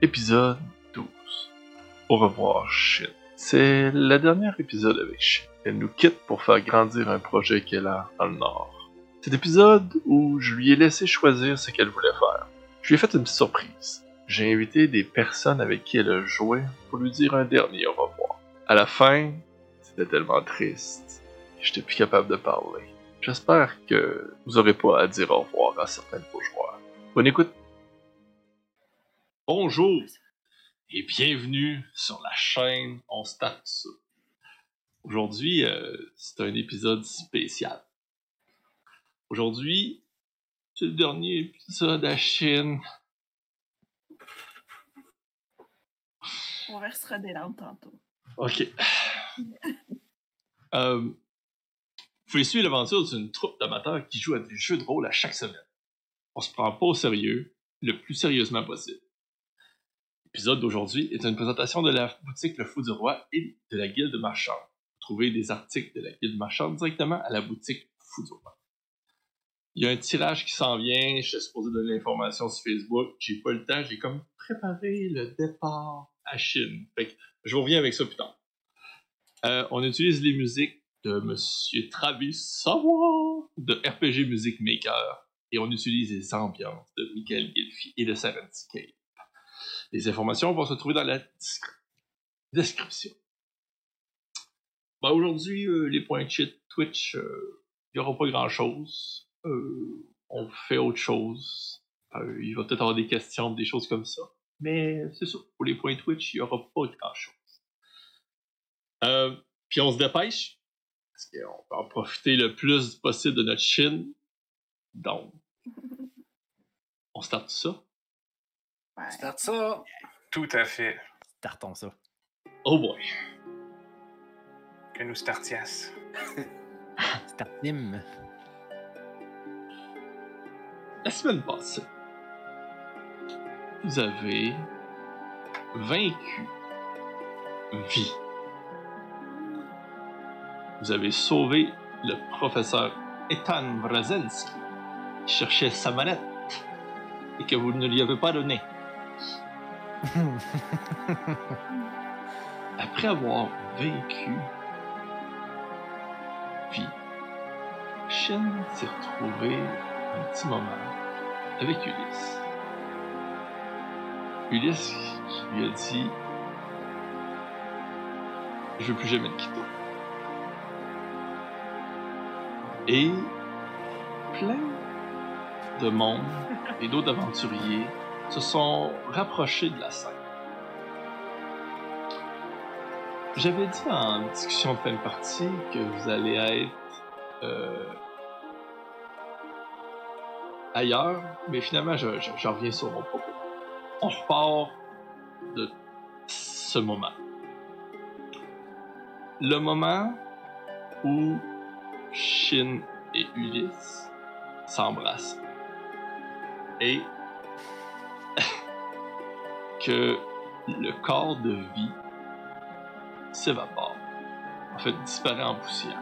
Épisode 12. Au revoir, Shin. C'est le dernier épisode avec Shin. Elle nous quitte pour faire grandir un projet qu'elle a dans le Nord. Cet épisode où je lui ai laissé choisir ce qu'elle voulait faire. Je lui ai fait une surprise. J'ai invité des personnes avec qui elle a joué pour lui dire un dernier au revoir. À la fin, c'était tellement triste. J'étais plus capable de parler. J'espère que vous aurez pas à dire au revoir à certains de vos joueurs. Bonne écoute. Bonjour et bienvenue sur la chaîne On Start ça. Aujourd'hui, euh, c'est un épisode spécial. Aujourd'hui, c'est le dernier épisode à Chine. On versera des larmes tantôt. Ok. Euh, vous pouvez suivre l'aventure d'une troupe d'amateurs qui joue à des jeux de rôle à chaque semaine. On se prend pas au sérieux, le plus sérieusement possible. L'épisode d'aujourd'hui est une présentation de la boutique Le Fou du Roi et de la Guilde Marchande. Vous trouvez des articles de la Guilde Marchande directement à la boutique Fou du Roi. Il y a un tirage qui s'en vient, je suis supposé donner l'information sur Facebook, j'ai pas le temps, j'ai comme préparé le départ à Chine. Fait que je vous reviens avec ça plus tard. Euh, on utilise les musiques de Monsieur Travis Savoir de RPG Music Maker et on utilise les ambiances de Michael Gilfi et de Serenity Cave. Les informations vont se trouver dans la description. Bah, Aujourd'hui, euh, les points Twitch, euh, il n'y aura pas grand chose. on fait autre chose. Euh, il va peut-être avoir des questions, des choses comme ça. Mais c'est ça. Pour les points Twitch, il n'y aura pas grand chose. Euh, puis on se dépêche. Parce qu'on va en profiter le plus possible de notre Chine. Donc, on starte ça. Ouais. Start ça. Tout à fait. Startons ça. Oh boy. Que nous startias. Startim. La semaine passée, vous avez vaincu vie. Vous avez sauvé le professeur Ethan Wrazensky qui cherchait sa manette et que vous ne lui avez pas donnée. Après avoir vaincu vie, Shen s'est retrouvé un petit moment avec Ulysse. Ulysse lui a dit Je veux plus jamais te quitter. Et plein de monde et d'autres aventuriers se sont rapprochés de la scène. J'avais dit en discussion de fin de partie que vous allez être euh, ailleurs, mais finalement, je, je- reviens sur mon propos. On repart de ce moment. Le moment où Shin et Ulysse s'embrassent. Et que le corps de vie s'évapore. En fait, disparaît en poussière.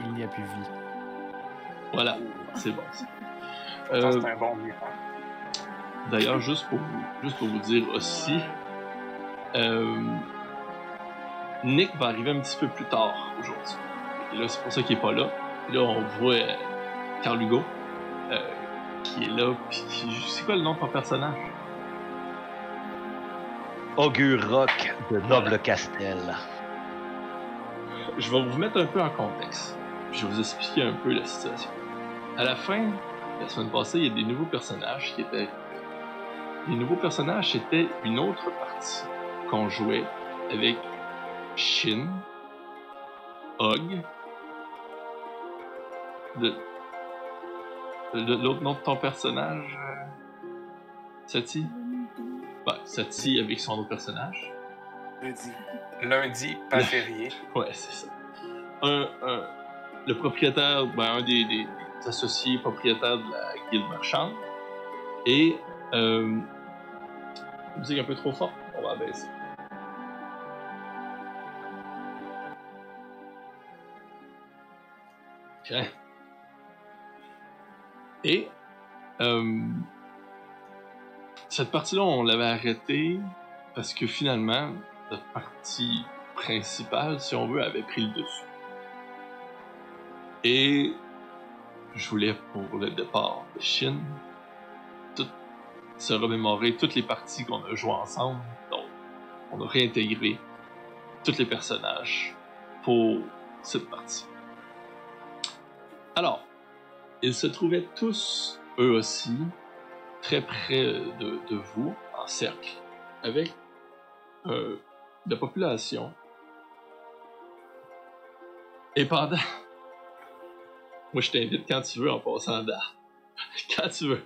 Il n'y a plus vie. Voilà, c'est bon. Euh, c'est un bon. D'ailleurs, juste pour vous, juste pour vous dire aussi, euh, Nick va arriver un petit peu plus tard aujourd'hui. Et là, c'est pour ça qu'il est pas là. Là, on voit euh, Carl Hugo euh, qui est là. Puis c'est quoi le nom de ton personnage? Augure Rock de Noble Castel. Je vais vous mettre un peu en contexte. Je vais vous expliquer un peu la situation. À la fin, la semaine passée, il y a des nouveaux personnages qui étaient. Les nouveaux personnages, c'était une autre partie qu'on jouait avec Shin, Og, de, de l'autre nom de ton personnage, euh, Sati. Sati avec son autre personnage. Lundi. Lundi, pas férié. Ouais, c'est ça. Un, un- le propriétaire, ben, un des, des- des associés propriétaires de la guilde marchande. Et, euh, musique un peu trop forte, on va abaisser. Ok. Et, euh, cette partie-là, on l'avait arrêtée parce que finalement, notre partie principale, si on veut, avait pris le dessus. Et je voulais, pour le départ de Chine, tout, se remémorer toutes les parties qu'on a jouées ensemble. Donc, on a réintégré tous les personnages pour cette partie. Alors, ils se trouvaient tous, eux aussi, très près de, vous, en cercle, avec euh, la population. Et pendant... Moi, je t'invite quand tu veux en passant d'art. quand tu veux.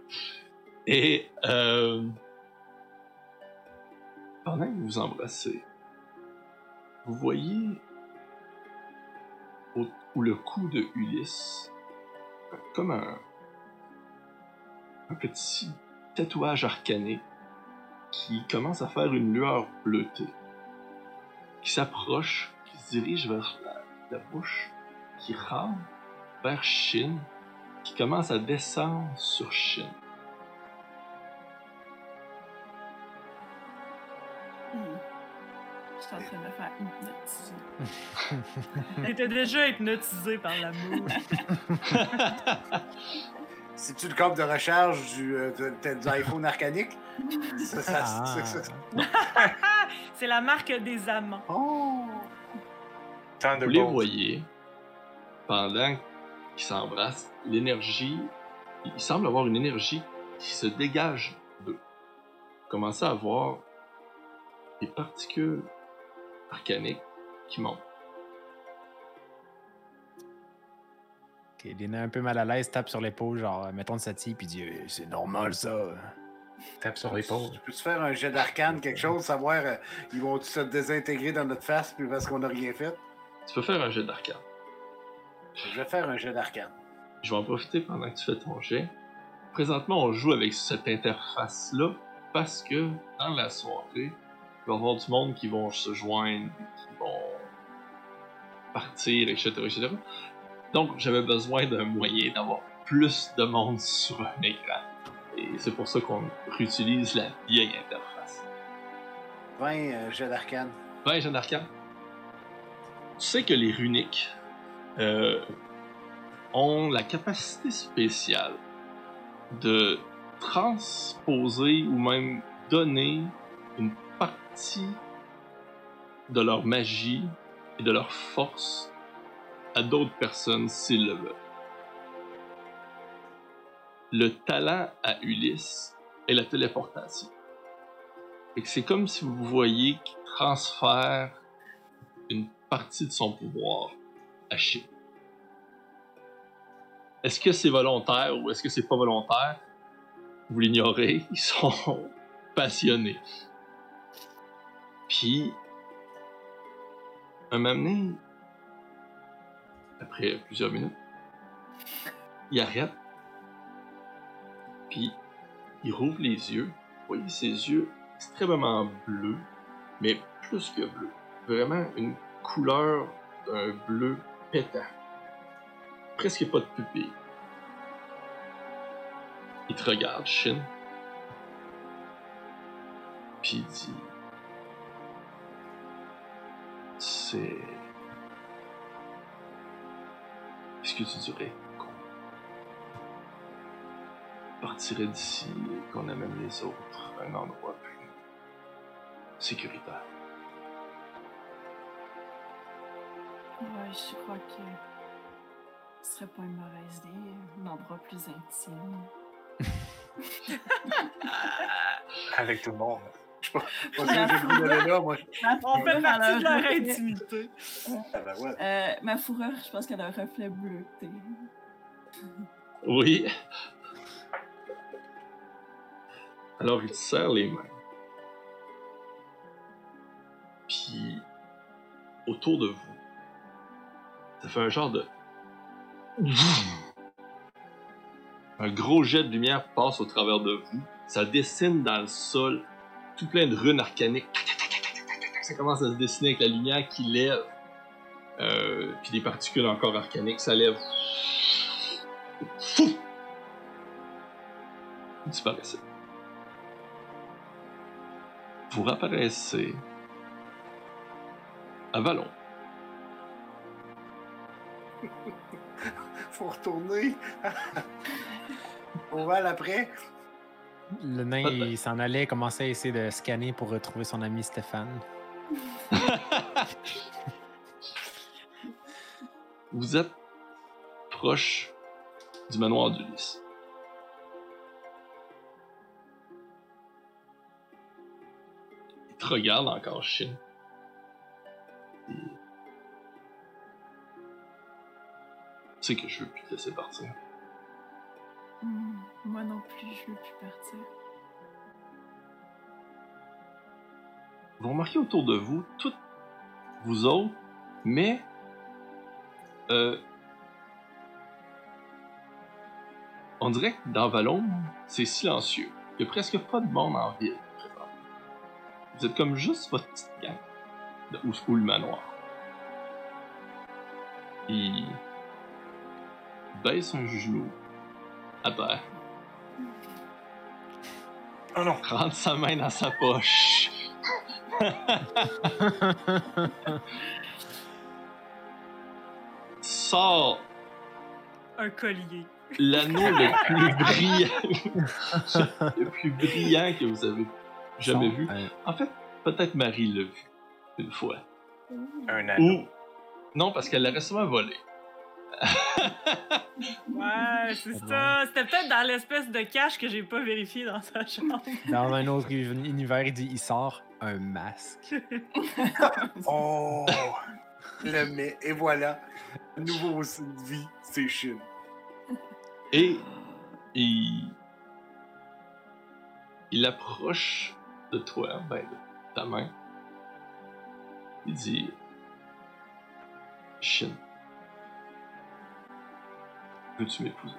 Et euh, pendant que vous vous embrassez, vous voyez où le cou de Ulysse, comme un, un petit tatouage arcané qui commence à faire une lueur bleutée, qui s'approche, qui se dirige vers la, la bouche, qui rentre vers Chine, qui commence à descendre sur Chine. Hmm. Je suis en train de me faire hypnotiser. T'étais déjà hypnotisé par l'amour. C'est-tu le câble de recharge du, euh, de- arcanique? Ça, ça, Ah. C'est la marque des amants. Oh! Vous les voyez, pendant qu'ils s'embrassent, l'énergie, il semble avoir une énergie qui se dégage d'eux. Commencez à voir des particules arcaniques qui montent. Ok, Lina, un peu mal à l'aise, tape sur l'épaule, genre, euh, mettons de Sati, puis dit Euh, C'est normal ça. Tape sur l'épaule. Tu peux-tu faire un jet d'arcane, quelque chose, savoir euh, ils vont se désintégrer dans notre face puis parce qu'on n'a rien fait? Tu peux faire un jet d'arcade. Je vais faire un jet d'arcane. Je vais en profiter pendant que tu fais ton jet. Présentement, on joue avec cette interface-là parce que dans la soirée, il va y avoir du monde qui vont se joindre, qui vont partir, etc. etc. Donc, j'avais besoin d'un moyen d'avoir plus de monde sur un écran. Et c'est pour ça qu'on réutilise la vieille interface. 20 euh, jets d'arcane. Ouais, Jeanne d'Arcane. Tu sais que les runiques euh, ont la capacité spéciale de transposer ou même donner une partie de leur magie et de leur force à d'autres personnes s'ils le veulent. Le talent à Ulysse est la téléportation. C'est comme si vous voyez qu'il transfère une partie de son pouvoir à Chine. Est-ce que c'est volontaire ou est-ce que c'est pas volontaire? Vous l'ignorez, ils sont passionnés. Puis, un moment après plusieurs minutes, il arrête, puis il rouvre les yeux. Vous voyez ses yeux extrêmement bleus, mais plus que bleu. Vraiment une couleur d'un bleu pétant. Presque pas de pupille. Il te regarde, Shin. Puis il dit C'est. Est-ce que tu dirais qu'on partirait d'ici et qu'on amène les autres à un endroit plus sécuritaire? Ouais, je crois que ce serait pas une mauvaise idée. Un endroit plus intime. Avec tout le monde. Que goût d'aller là, moi. On fait partie de leur Alors, intimité. Ah ben ouais. Euh, ma fourrure, je pense qu'elle a un reflet bleuté. Oui. Alors il serre les mains. Puis, autour de vous, ça fait un genre de. Un gros jet de lumière passe au travers de vous. Ça dessine dans le sol tout plein de runes arcaniques. Ça commence à se dessiner avec la lumière qui lève. Euh, puis des particules encore arcaniques, ça lève. Fou! Disparaissait. vous réapparaissez à Vallon. Faut retourner. On va après. Le nain, il s'en allait commencer à essayer de scanner pour retrouver son ami Stéphane. Vous êtes proche du manoir d'Ulysse. Il te regarde encore, Tu sais que je veux plus te laisser partir. Hmm, Moi non plus, je veux plus partir. Vous remarquez autour de vous, toutes vous autres, mais euh, on dirait que dans Vallon, c'est silencieux. Il y a presque pas de monde en ville. Vous êtes comme juste votre petite gang de trouve le manoir. Il baisse un genou à terre, Oh non! rentre sa main dans sa poche. Sort Un collier. l'anneau le plus brillant, le plus brillant que vous avez jamais vu. Euh, En fait, peut-être Marie l'a vu une fois. Un anneau. Ou non, parce qu'elle l'a récemment volé. Ouais, c'est ça. C'était peut-être dans l'espèce de cache que j'ai pas vérifié dans sa chambre. dans un autre univers, il dit il sort un masque. Oh! Le mais, et voilà. Nouveau vie, c'est Chine. Et il, il approche de toi, ben, de ta main. Il dit Shin, veux-tu m'épouser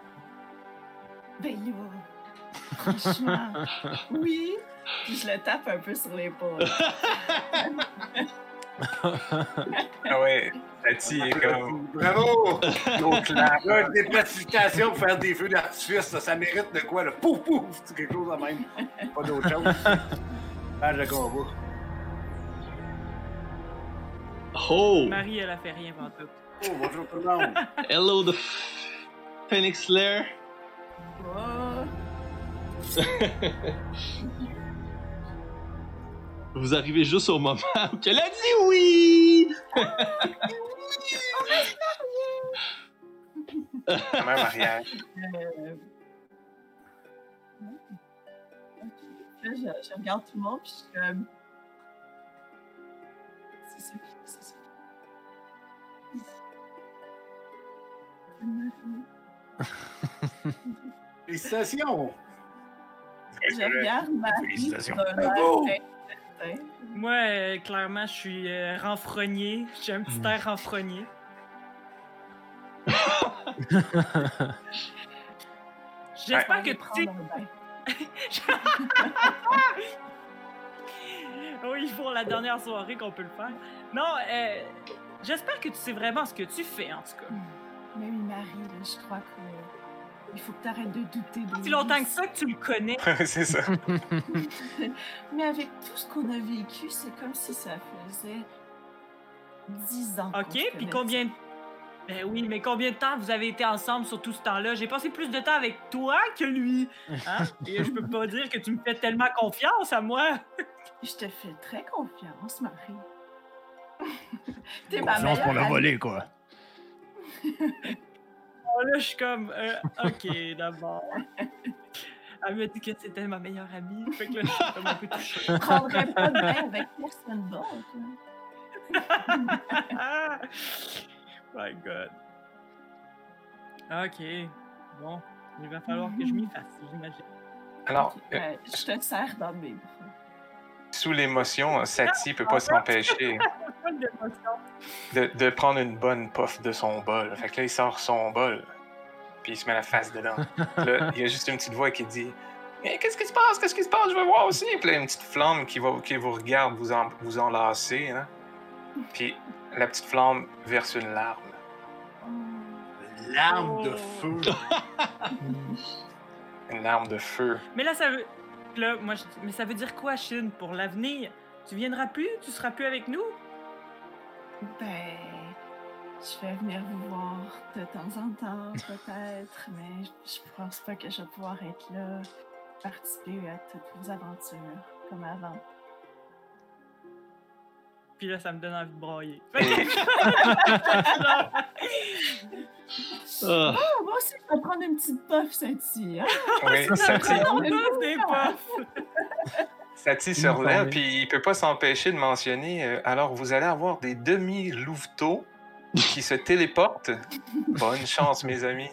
Ben là, franchement, oui. Puis je le tape un peu sur l'épaule. Ah ouais, Tati est comme. Bravo! L'autre là. Là, des précipitations pour faire des feux d'artifice, ça, ça mérite de quoi, là? Pouf, pouf! C'est quelque chose de même. Pas d'autre chose. Ah, je combat. Oh! Marie, elle a fait rien pendant tout. Oh, bonjour tout le monde. Hello, the Phoenix Lair! Oh, Vous arrivez juste au moment où elle a dit oui! Même mariage. euh... ok. Là, je, je regarde tout le monde, puis je suis comme. C'est ça, qui- c'est ça. Félicitations! Je regarde Marie Félicitations. Moi, euh, clairement, je suis euh, renfrogné. J'ai un petit Mm. air renfrogné. J'espère que tu. Oui, pour la dernière soirée qu'on peut le faire. Non, euh, j'espère que tu sais vraiment ce que tu fais, en tout cas. Mais oui, Marie, là, je crois que. Il faut que tu arrêtes de douter de Si longtemps que ça que tu le connais. c'est ça. Mais avec tout ce qu'on a vécu, c'est comme si ça faisait dix ans. OK, puis combien... Ben oui, mais combien de temps vous avez été ensemble sur tout ce temps-là? J'ai passé plus de temps avec toi que lui. Hein? Et je peux pas dire que tu me fais tellement confiance à moi. Je te fais très confiance, Marie. T'es ma Confiance pour meilleure le amie. voler, quoi. Oh, là, je suis comme, euh, OK, d'abord. Elle m'a dit que c'était ma meilleure amie. Fait que là, je suis comme un peu touchée. Je prendrais pas de bain avec personne d'autre. Ah! My God. OK. Bon, il va falloir que je m'y fasse, j'imagine. Alors, euh, euh, je te serre dans mes bras. Sous l'émotion, Sati peut pas s'empêcher de, de prendre une bonne puff de son bol. Fait que là, il sort son bol, puis il se met la face dedans. Là, il y a juste une petite voix qui dit Mais qu'est-ce qui se passe? Qu'est-ce qui se passe? Je veux voir aussi. Puis là, une petite flamme qui, va, qui vous regarde vous, en, vous enlacer. Hein? Puis la petite flamme verse une larme. L'arme de Oh. feu. Une larme de feu. Mais là, ça veut. Là, moi, je mais ça veut dire quoi, Chine, pour l'avenir? Tu viendras plus? Tu seras plus avec nous? Ben, je vais venir vous voir de temps en temps, peut-être, mais je pense pas que je vais pouvoir être là, participer à toutes vos aventures comme avant. Puis là, ça me donne envie de broyer. Ah, Oh, moi aussi, je vais prendre une petite puff, Sainty. Hein? Oui, Sati, Des puffs. Sati se relève, puis il peut pas s'empêcher de mentionner euh, alors, vous allez avoir des demi-louveteaux qui se téléportent. Bonne chance, mes amis.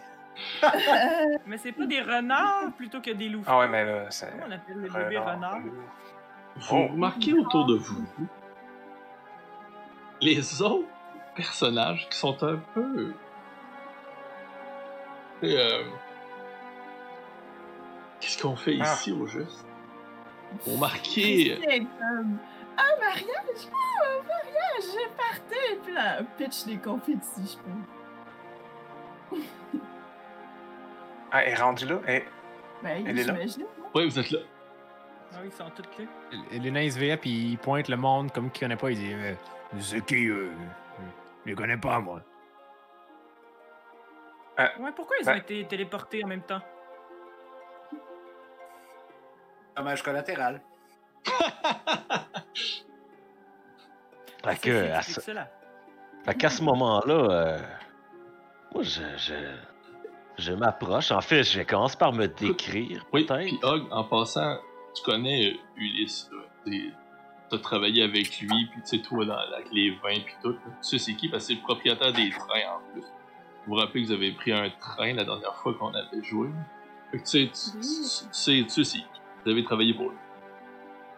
Mais c'est pas des renards plutôt que des loups. Ah ouais, mais là, c'est. Comment on appelle les bébés renards? Vous Oh. remarquez autour de vous les autres personnages qui sont un peu. Euh, Qu'est-ce qu'on fait Ah. ici au juste? Vous remarquez. C'est comme un mariage, ah, un mariage, j'ai parti, puis là, pitch des confettis, je pense. Ah, elle est rendue là? Eh, Ben, Elle est là? Ouais, vous êtes là. Ah oui, ils sont tous là. Elena, veille, puis il pointe le monde comme qu'il connaît pas. Il dit euh, C'est qui eux Je les connais pas, moi. Ouais, pourquoi ils ont Ben- été téléportés en même temps? Dommage collatéral. Fait que, à ce- cela. fait qu'à ce moment-là, euh, moi, je, je, je m'approche. En fait, je commence par me décrire, Oui, peut-être. puis Hog, en passant, tu connais euh, Ulysse, là. T'as travaillé avec lui, puis tu sais, toi, dans, avec les vins, puis tout. Tu sais, c'est qui? Parce que c'est le propriétaire des trains, en plus. Vous vous rappelez que vous avez pris un train la dernière fois qu'on avait joué? Fait que tu sais, tu, sais, tu sais, c'est qui? Vous avez travaillé pour lui.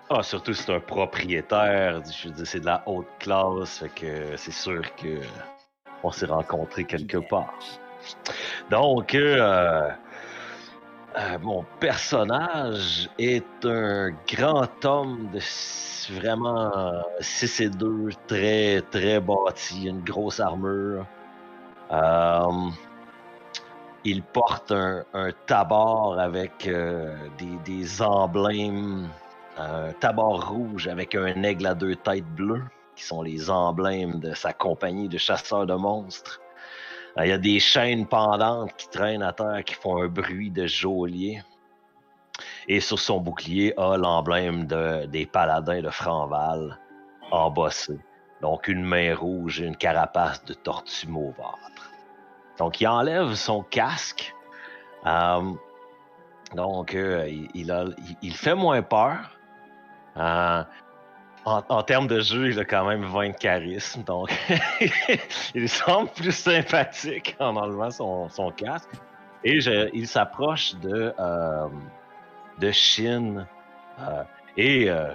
Ah, surtout c'est un propriétaire. Je veux dire, c'est de la haute classe. Fait que c'est sûr que on s'est rencontrés quelque part. Donc, euh, euh, mon personnage est un grand homme de vraiment 6 et 2, très, très bâti, une grosse armure. Euh, il porte un, un tabard avec euh, des, des emblèmes un tabard rouge avec un aigle à deux têtes bleues, qui sont les emblèmes de sa compagnie de chasseurs de monstres. Euh, Il y a des chaînes pendantes qui traînent à terre qui font un bruit de geôlier. Et sur son bouclier a l'emblème de- des paladins de Franval embossé. Donc une main rouge et une carapace de tortue mauvâtre. Donc il enlève son casque. Euh, donc, euh, il, fait moins peur. Euh, en, en termes de jeu, il a quand même 20 de charisme. Donc, il semble plus sympathique en enlevant son, son casque. Et je- il s'approche de, euh, de Shin euh, et euh,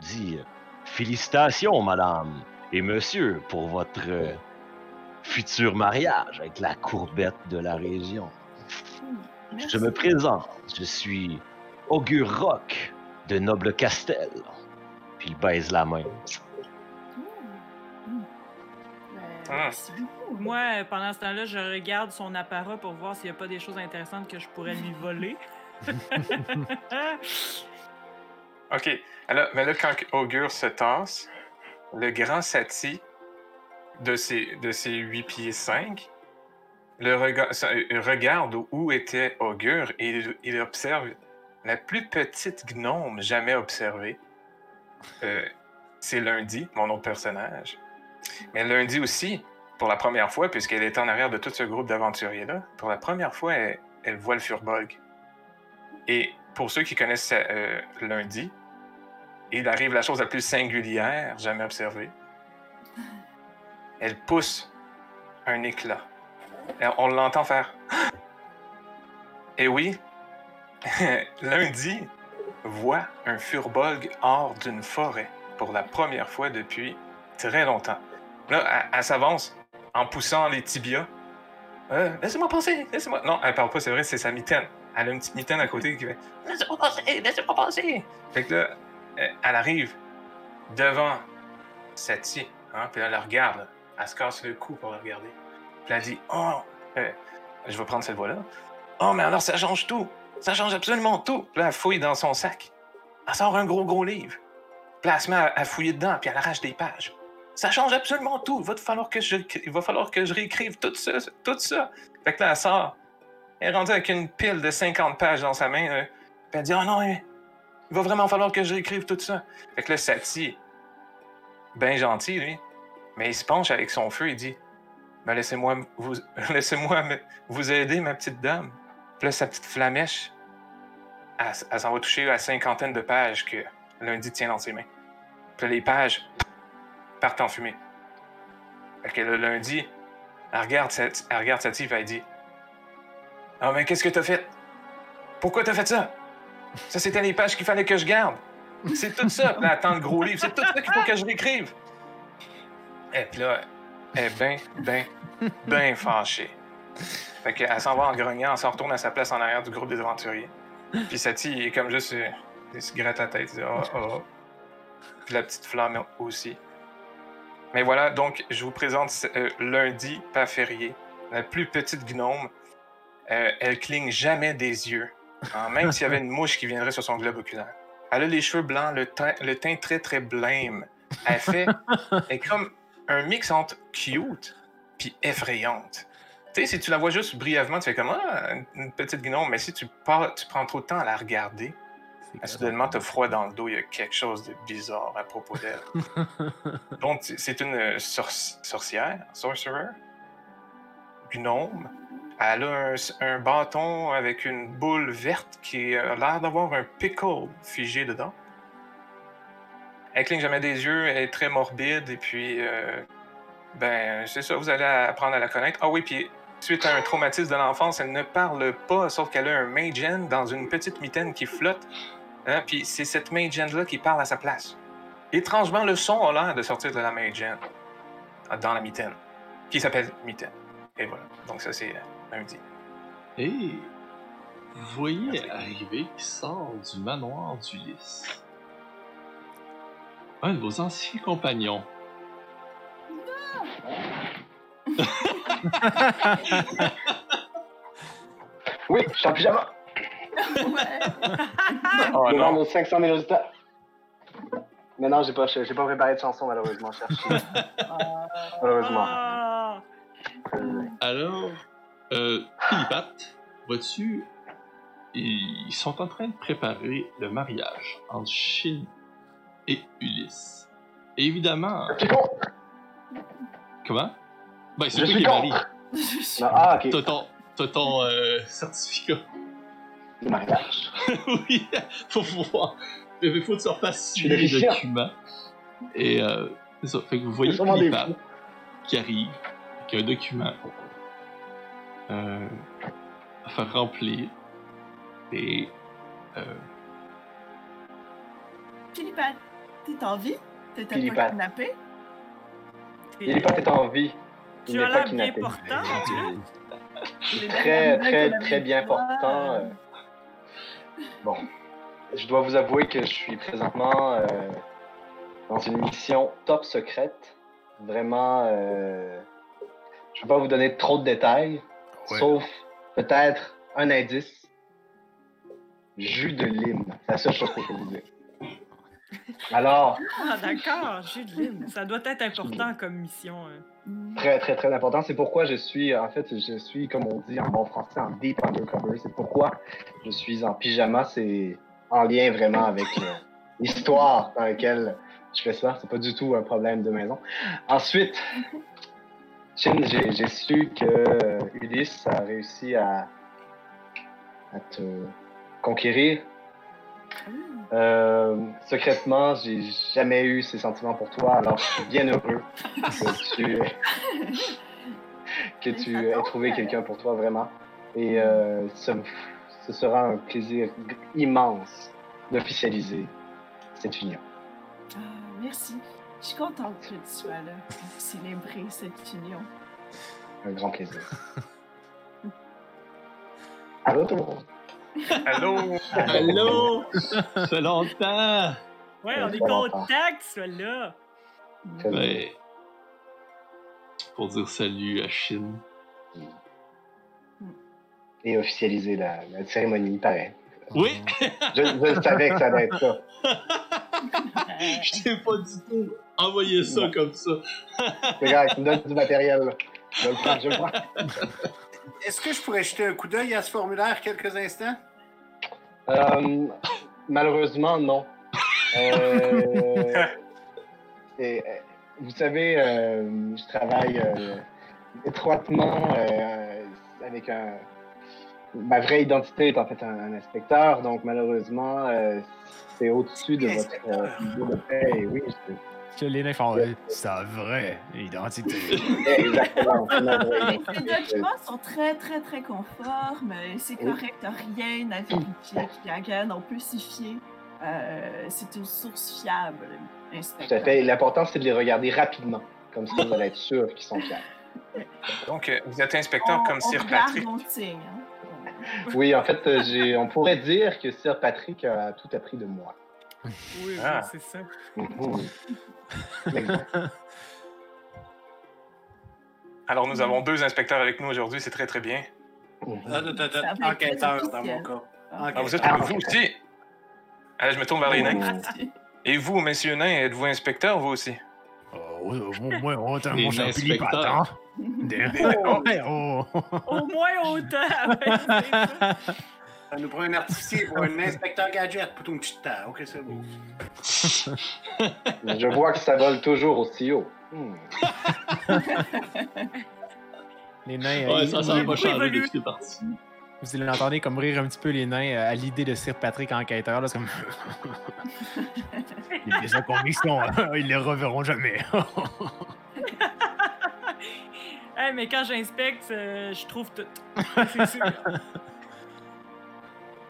dit Félicitations, madame et monsieur, pour votre euh, futur mariage avec la courbette de la région. Merci. Je me présente, je suis Augure Rock de Noble Castel. Il baise la main. Ben, Ah. merci beaucoup. Moi, pendant ce temps-là, je regarde son apparat pour voir s'il n'y a pas des choses intéressantes que je pourrais lui voler. Ok. Alors, mais là, quand Augure se tasse, le grand Sati de ses, de ses 8 pieds 5 le rega- euh, regarde où était Augure et il, il observe la plus petite gnome jamais observée. Euh, c'est Lundi, mon autre personnage. Mais Lundi aussi, pour la première fois, puisqu'elle est en arrière de tout ce groupe d'aventuriers-là, pour la première fois, elle, voit le Furbolg. Et pour ceux qui connaissent euh, Lundi, il arrive la chose la plus singulière jamais observée. Elle pousse un éclat. On l'entend faire. Et oui, lundi voit un furbolg hors d'une forêt pour la première fois depuis très longtemps. Là, elle, s'avance en poussant les tibias. Euh, laissez-moi passer, laissez-moi. Non, elle parle pas, c'est vrai, c'est sa mitaine. Elle a une petite mitaine à côté qui fait Laissez-moi passer, laissez-moi passer. Fait que là, elle arrive devant Sati, hein, puis là, elle regarde. Elle se casse le cou pour la regarder. Puis elle dit Oh, euh, je vais prendre cette voie-là. Oh, mais alors ça change tout. Ça change absolument tout. Là, elle fouille dans son sac. elle sort un gros, gros livre. Puis elle à, fouiller dedans, puis elle arrache des pages. Ça change absolument tout. Il va falloir que je, il réécrive tout ça, là, elle sort. Elle est rendue avec une pile de 50 pages dans sa main. euh, elle dit, oh non, il va vraiment falloir que je réécrive tout ça. Fait que là, Satie, ben gentil, lui, mais il se penche avec son feu et dit, ben laissez-moi vous, laissez-moi vous aider, ma petite dame. Puis là, sa petite flamèche, elle, s'en va toucher la cinquantaine de pages que Lundi tient dans ses mains. Puis là, les pages partent en fumée. Fait que le lundi, elle regarde, cette, elle regarde Satie et elle dit Ah, mais qu'est-ce que t'as fait? Pourquoi t'as fait ça? Ça, c'était les pages qu'il fallait que je garde. C'est tout ça. Puis là, gros livre. C'est tout ça qu'il faut que je réécrive. Et puis là, elle est bien, bien, bien fâchée. Fait qu'elle s'en va en grognant, elle s'en retourne à sa place en arrière du groupe des aventuriers. Puis Satie, il est comme juste. il se gratte la tête. Dit Ah, ah. Puis la petite flamme aussi. Mais voilà, donc je vous présente euh, lundi, pas férié, la plus petite gnome. Euh, elle cligne jamais des yeux, hein, même s'il y avait une mouche qui viendrait sur son globe oculaire. Elle a les cheveux blancs, le teint, très très blême. Elle fait, est comme un mix entre cute puis effrayante. Tu sais, si tu la vois juste brièvement, tu fais comme ah, une petite gnome, mais si tu, pars, tu prends trop de temps à la regarder, soudainement, t'as froid dans le dos, il y a quelque chose de bizarre à propos d'elle. Donc, c'est une euh, sorci- sorcière, sorcerer, gnome. Elle a un, un bâton avec une boule verte qui a l'air d'avoir un pickle figé dedans. Elle cligne jamais des yeux, elle est très morbide, et puis, euh, ben, c'est ça, vous allez apprendre à la connaître. Ah oui, puis suite à un traumatisme de l'enfance, elle ne parle pas, sauf qu'elle a un mage hand dans une petite mitaine qui flotte. Hein, Puis c'est cette mage hand là qui parle à sa place. Étrangement, le son a l'air de sortir de la hand euh, dans la mitaine, qui s'appelle mitaine. Et voilà. Donc ça, c'est euh, lundi. Et vous voyez arriver qui sort du manoir d'Ulysse. Un de vos anciens compagnons. Oui, je suis en pyjama. Ouais. Oh non. nos 500 000 auditeurs. Mais non, j'ai pas, j'ai pas préparé de chanson, malheureusement. Cherche. Malheureusement. Ah! Alors, euh, Philippate, vois-tu, ils sont en train de préparer le mariage entre Chine et Ulysse. Et évidemment, comment? Ben, c'est toi qui. Je suis- Non, ah, ok. T'as ton, euh, certificat. Le mariage. oui, faut voir. Il faut que tu refasses suivre les documents. Et euh, c'est ça. Fait que vous voyez Philippate fous. qui arrive, qui a un document euh, à faire remplir. Et euh, Philippette, t'es en vie? T'étais pas kidnappé? Pas peut-être en vie. Il Tu n'est as pas l'air bien kidnappé. portant. Très, très, très bien portant. euh. Bon. Je dois vous avouer que je suis présentement euh, dans une mission top secrète. Vraiment, euh, je ne vais pas vous donner trop de détails, Ouais. sauf peut-être un indice. Jus de lime. C'est la seule chose que je peux vous dire. Alors, Ah, d'accord, jus de lime. Ça doit être important comme mission. hein. Très, très, très important. C'est pourquoi je suis, en fait, je suis, comme on dit en bon français, en deep undercover. C'est pourquoi je suis en pyjama. C'est en lien vraiment avec euh, l'histoire dans laquelle je fais ça. C'est pas du tout un problème de maison. Ensuite, j'ai j'ai su que euh, Ulysse a réussi à, à te conquérir. Euh, secrètement, j'ai jamais eu ces sentiments pour toi, alors je suis bien heureux que tu, que tu aies trouvé quelqu'un pour toi, vraiment. Et euh, ce, ce sera un plaisir immense d'officialiser cette union. Ah, merci. Je suis contente que tu sois là pour célébrer cette union. Un grand plaisir. À retour. Allô? Allô? Ça fait longtemps! Ouais, on est Pas longtemps. content que tu sois là. Très bien. Ben, pour dire salut à Chine. Et officialiser la, la cérémonie, pareil. Oui, Je, je savais que ça allait être ça. je t'ai pas du tout envoyé ça comme ça. Regarde, tu me donnes du matériel. là. Je le prends, je le prends. Est-ce que je pourrais jeter un coup d'œil à ce formulaire quelques instants? Euh, malheureusement, non. Euh, et, euh, vous savez, euh, je travaille étroitement avec un. Ma vraie identité est en fait un, un inspecteur, donc malheureusement, c'est au-dessus de votre niveau de paie. Oui, je- Que les nains font euh, sa vraie identité. exactement. Les documents sont très, très, très conformes. C'est correct, t'as rien à vérifier. Again, on peut s'y fier. Euh, c'est une source fiable, Tout à fait. L'important, c'est de les regarder rapidement. Comme ça, vous allez être sûr qu'ils sont fiers. Donc, euh, vous êtes inspecteur On- comme Sir Patrick. on signe, hein. Oui, en fait, euh, j'ai, on pourrait dire que Sir Patrick a tout appris de moi. Oui, Ah. oui, c'est ça. Alors, nous avons deux inspecteurs avec nous aujourd'hui, c'est très très bien. Ah, Enquêteur dans mon cas. Ah, vous êtes Ah, vous aussi? Ah, je me tourne vers les nains. Et vous, messieurs nains, êtes-vous inspecteur, vous aussi? Au moins, autant mon champignon oh. Au moins autant. ça. Nous prend un artificier pour un inspecteur gadget. Plutôt une petite temps. Ok, c'est beau. Je vois que ça vole toujours aussi haut. Hmm. Les nains, euh, Ouais, ils- ça, ça va ils- pas changer évolué. depuis que parti. Vous allez l'entendre comme rire un petit peu les nains euh, à l'idée de Sir Patrick enquêteur. là, C'est comme. Les pièces de conviction, ils les reverront jamais. Hey, mais quand j'inspecte, euh, je trouve tout. C'est sûr.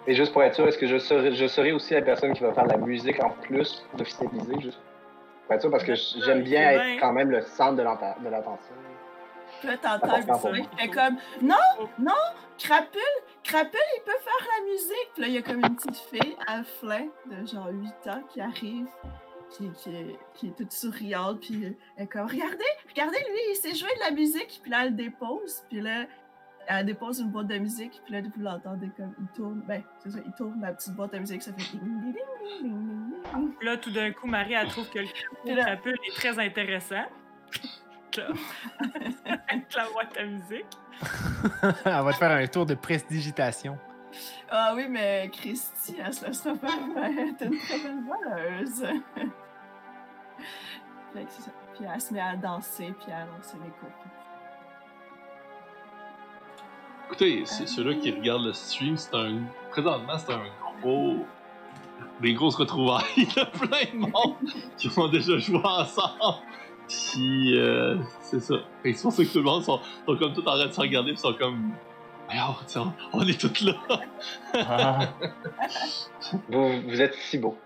Et juste pour être sûr, est-ce que je serai, je serai aussi la personne qui va faire la musique en plus d'officialiser, juste pour être sûr, parce que j'aime bien être ben. quand même le centre de de l'attention. Puis là, t'entends fait comme Non, non, Crapule, Crapule, il peut faire la musique. Puis là, il y a comme une petite fille, à flin, de genre 8 ans, qui arrive, qui, qui, est, qui est toute souriante. Puis elle est comme Regardez, regardez, lui, il sait jouer de la musique. Puis là, elle dépose. Puis là, elle dépose une boîte de musique. Puis là, vous l'entendez comme il tourne. Ben, c'est ça, il tourne la petite boîte de musique. Ça fait ding, ding, ding. Là, tout d'un coup, Marie, elle trouve que le crapule est très intéressant. Là. Avec la boîte à musique. Elle va te faire un tour de prestidigitation. Ah oui, mais Christy, elle se laissera pas. Elle est une très belle voleuse. fait que c'est ça. Puis elle se met à danser, puis à lancer les coups. Écoutez, c'est ceux-là qui regardent le stream, c'est un. Présentement, c'est un gros. Des grosses retrouvailles de plein de monde qui ont déjà joué ensemble. Puis, euh, c'est ça. Que c'est pour ça que tout le monde sont, sont comme tout en train de se regarder, puis sont comme. Alors, tiens, on est tous là. Ah, Vous, vous êtes si beau.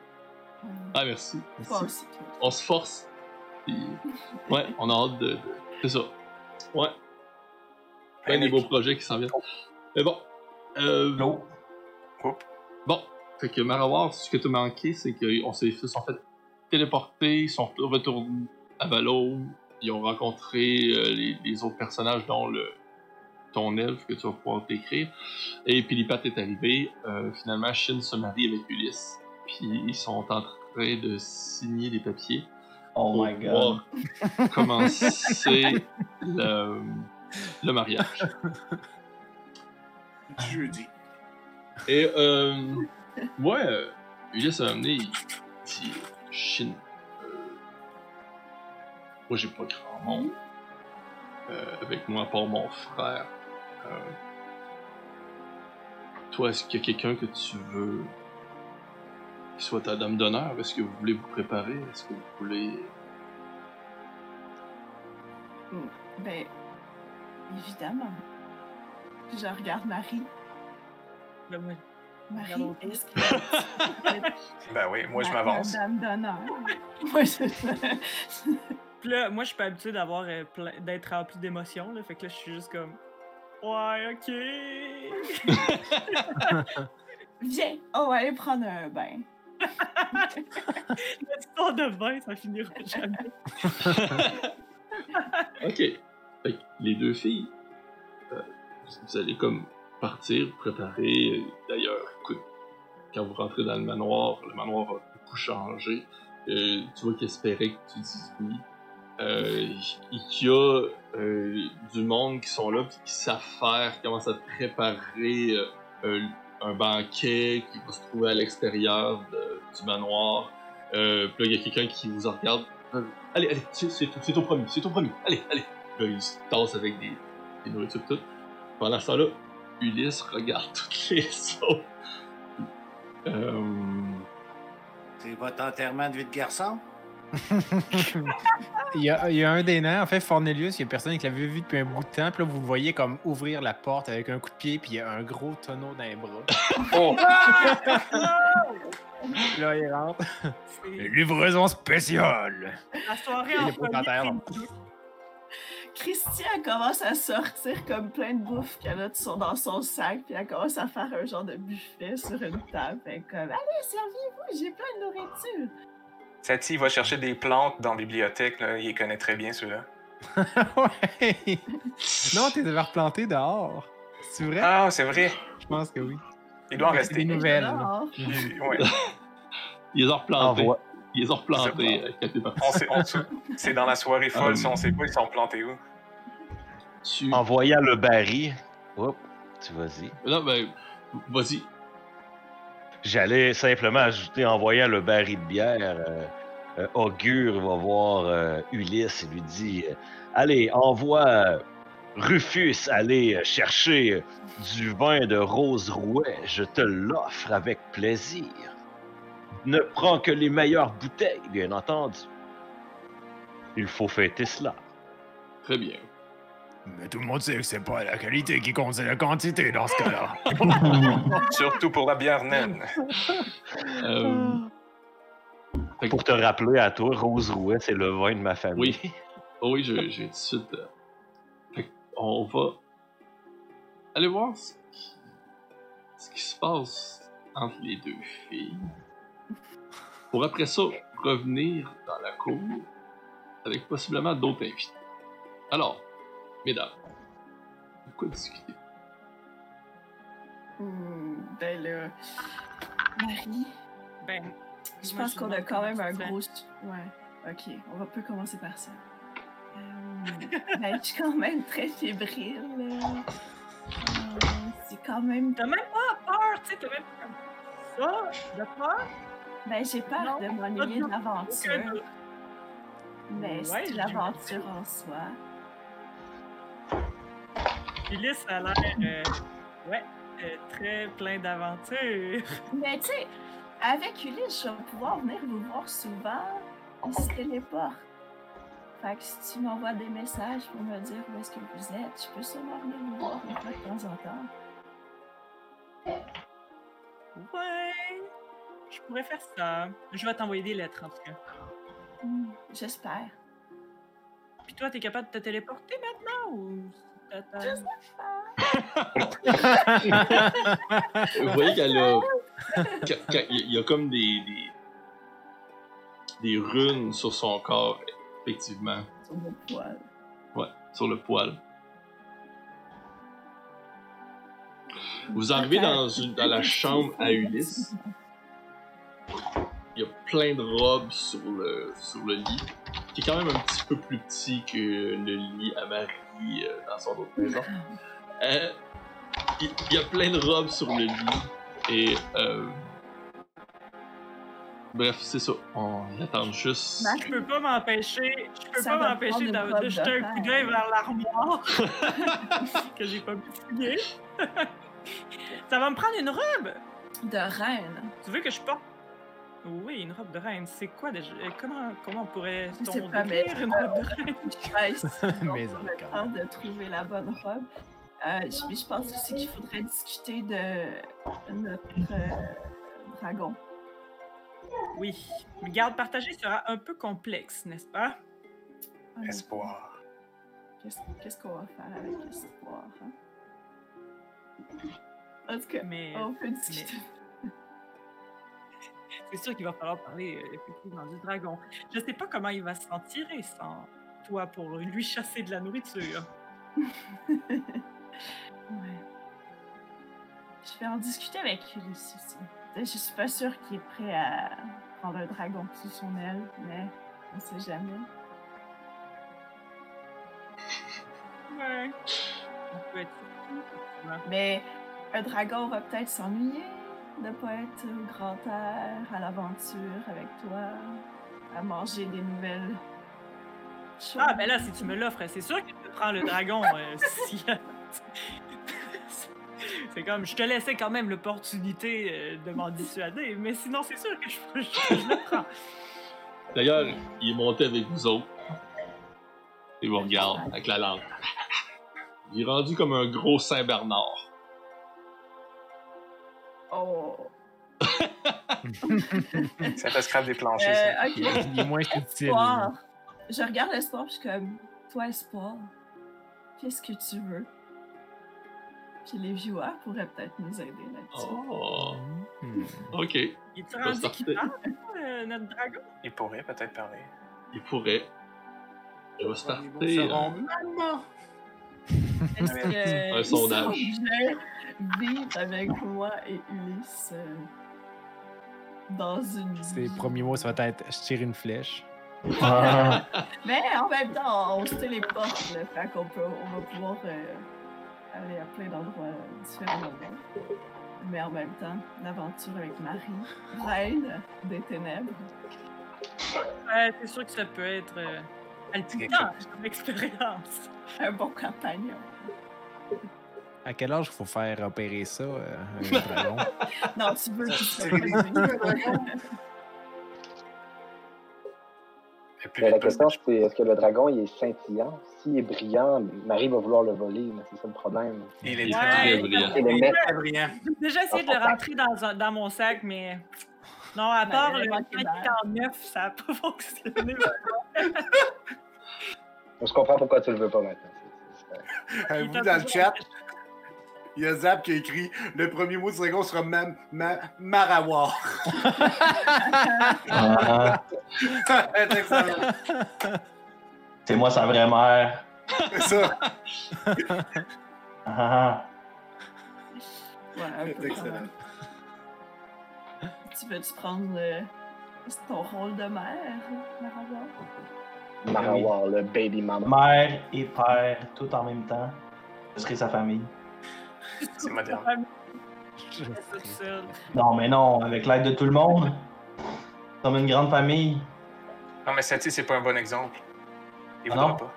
Ah, merci. On se force. Puis, ouais, on a hâte de. de- C'est ça. Ouais. Plein des beaux projets qui s'en viennent. Mais bon. Euh, L'eau. Oups. Bon, fait que Marawar, ce que tu as manqué, c'est qu'on s'est fait, sont fait téléporter, ils sont retournés à Valo, ils ont rencontré euh, les, les autres personnages, dont le ton elfe que tu vas pouvoir décrire. Et Pilipat est arrivé. Euh, finalement, Shin se marie avec Ulysse. Puis ils sont en train de signer des papiers Oh pour my god. pouvoir commencer le, le mariage. Jeudi. Et euh, ouais, euh, Ulysse a amené, il dit Shin, euh, moi j'ai pas grand monde euh, avec moi à part mon frère. Euh, toi, est-ce qu'il y a quelqu'un que tu veux qui soit ta dame d'honneur? Est-ce que vous voulez vous préparer? Est-ce que vous voulez. Ben, évidemment. Puis je regarde Marie. Là, moi, Marie, est-ce que Ben oui, moi je Ma- m'avance. ma Dame d'honneur. Moi, ça. Puis là, moi, je suis pas habituée d'avoir euh, plein- d'être rempli d'émotions, là. Fait que là, je suis juste comme. Ouais, ok. Viens, on va aller prendre un bain. L'histoire de bain, ça finira jamais. Ok. Fait que les deux filles, euh, vous allez comme partir, préparer. euh, D'ailleurs, écoute, quand vous rentrez dans le manoir, le manoir a beaucoup changé. Euh, tu vois qu'il espérait que tu dises oui. Euh, et y a du monde qui sont là, qui savent faire, qui commencent à préparer un, banquet qui va se trouver à l'extérieur du manoir. Puis là, il y a quelqu'un qui vous regarde. Allez, allez, c'est ton premier, c'est ton premier. Allez, allez. Puis là, il se tasse avec des, des nourritures tout. Pendant ce temps-là, Ulysse regarde toutes les autres. Euh, C'est votre enterrement de vie de garçon? il, y a, il y a un des nains, en fait, Fornelius, il y a personne qui l'avait vu depuis un bout de temps. Puis là, vous le voyez comme ouvrir la porte avec un coup de pied, puis il y a un gros tonneau dans les bras. Oh! Puis là, il rentre. Livraison spéciale! la soirée Il en est pas dans terre, non. Christian commence à sortir comme plein de bouffe qu'elle a dans son sac, puis elle commence à faire un genre de buffet sur une table. Fait comme Allez, servez-vous, j'ai plein de nourriture. Sati va chercher des plantes dans la bibliothèque, là. il les connaît très bien, ceux-là. ouais! Non, t'es devais replanter dehors. C'est vrai? Ah, c'est vrai. Je pense que oui. Il doit en Des rester. nouvelles. Alors, Il- ouais. ils les ont replantés. Envoie- Ils ont replantés. C'est euh, C'est dans la soirée folle, Euh, si on sait pas, ils sont plantés où? Tu... En voyant le baril, hop, tu vas-y. Non, ben, vas-y. J'allais simplement ajouter en voyant le baril de bière, euh, euh, Augure va voir euh, Ulysse et lui dit euh, Allez, envoie euh, Rufus aller euh, chercher euh, du vin de Rose Rouet, je te l'offre avec plaisir. Ne prends que les meilleures bouteilles, bien entendu. Il faut fêter cela. Très bien. Mais tout le monde sait que c'est pas la qualité qui compte, c'est la quantité dans ce cas-là. Surtout pour la bière naine. Euh, Pour te rappeler à toi, Rose Rouet, c'est le vin de ma famille. Oui. Oh oui, je- j'ai tout de suite. euh, fait on va aller voir ce qui, ce qui se passe entre les deux filles. Pour après ça, revenir dans la cour avec possiblement d'autres invités. Alors, mesdames, de quoi discuter? hmm, ben là, Marie, Ben, je pense qu'on a quand même un gros. Ouais, ok, on va peut commencer par ça. Euh, ben, je suis quand même très fébrile. Euh, c'est quand même. T'as même pas peur, tu sais, t'as même pas ça, de peur? Ben, j'ai peur Non, de m'ennuyer de- de l'aventure. Mais Ouais, c'est l'aventure en soi. Ulysse a l'air, euh, ouais, euh, très plein d'aventures. Mais tu sais, avec Ulysse, je vais pouvoir venir vous voir souvent. Il se téléporte. Fait que si tu m'envoies des messages pour me dire où est-ce que vous êtes, je peux sûrement venir vous voir de temps en temps. Ouais, je pourrais faire ça. Je vais t'envoyer des lettres, en tout cas. Hmm, J'espère. Puis toi, t'es capable de te téléporter maintenant ou Vous voyez qu'elle a. Il y, a- comme des, des. des runes sur son corps, effectivement. Sur mon poil. Ouais, sur le poil. Vous arrivez dans, une- dans la chambre à Ulysse. Il y a plein de robes sur le, sur le lit, qui est quand même un petit peu plus petit que le lit à Marie euh, dans son autre maison. Euh, il il y a plein de robes sur le lit, et euh, bref, c'est ça. On attend juste. Je peux pas m'empêcher, je peux Ça pas m'empêcher de, jeter un coup d'œil vers l'armoire que j'ai pas pu fouiller. Ça va me prendre une robe. de reine. Tu veux que je porte Oui, une robe de reine. C'est quoi déjà Euh, Comment comment Je pourrait-on sais pas, mais- décrire une robe de reine? Ouais, c'est bon Mais pour en de trouver la bonne robe. Euh, je, mais je pense aussi qu'il faudrait discuter de notre euh, dragon. Oui, le garde partagé sera un peu complexe, n'est-ce pas? Honnêtement, Espoir. Qu'est-ce qu'est-ce qu'on va faire avec l'espoir? Hein? En tout cas, Mais on peut discuter. C'est sûr qu'il va falloir parler euh, effectivement du dragon. Je sais pas comment il va s'en tirer sans toi pour lui chasser de la nourriture. Ouais. Je vais en discuter avec Ulysse aussi. Je suis pas sûre qu'il est prêt à prendre un dragon sous son aile, mais on sait jamais. Ouais. On peut être. Mais un dragon va peut-être s'ennuyer de pas être au grand air, à l'aventure avec toi, à manger des nouvelles choses. Ah, ben là, si tu me l'offres, c'est sûr que je prends le dragon. euh, si- c'est comme, je te laissais quand même l'opportunité euh, de m'en dissuader, mais sinon, c'est sûr que je, je- je le prends. D'ailleurs, il est monté avec vous autres. Il vous regarde avec la langue. Il est rendu comme un gros Saint-Bernard. Oh. Ça fait scrap des planchers, ça. Euh, ok. Il est moins subtil. Espoir. Je regarde l'espoir, puis je suis comme, toi, espoir, qu'est-ce que tu veux? Puis les viewers pourraient peut-être nous aider là-dessus. Oh, ok. Il est rendu Ça qu'il fait- parle, euh, notre dragon? Il pourrait peut-être parler. Il pourrait. Il va Les mots starter. euh, maman. Est-ce que Un sondage. vivre avec moi et Ulysse euh, dans une Ses premiers mots, ça va être je tire une flèche. Ah, Mais en même temps, on se portes, là, fait qu'on peut, on va pouvoir euh, aller à plein d'endroits différents. Mais en même temps, l'aventure avec Marie, reine des ténèbres. Ouais, c'est sûr que ça peut être euh, palpitant comme expérience. Un bon compagnon. À quel âge il faut faire opérer ça, euh, un dragon? Non, tu veux puis, Mais la question, c'est est-ce que le dragon il est scintillant? S'il est brillant, Marie va vouloir le voler, mais c'est ça le problème. il est Il est très Ouais. brillant. Mettre Très brillant. J'ai déjà essayé de le rentrer dans, dans mon sac, mais. Non, à part il a le manqué quand il d'air. était en neuf, ça n'a pas fonctionné. Je comprends pourquoi tu le veux pas maintenant. Euh, vous, dans le chat, il y a Zap qui a écrit le premier mot du dragon sera ma, ma, Marawar. ah, C'est moi sa vraie mère. C'est ça. Ah, Ouais, peu C'est excellent. Tu veux-tu prendre le... ton rôle de mère, Marawar? Marawar, le baby mama. mère et père, tout en même temps. Ce serait sa famille. C'est moderne. Non, mais non, avec l'aide de tout le monde. Comme une grande famille. Non, mais Sati, c'est pas un bon exemple. Il Ah non? pas.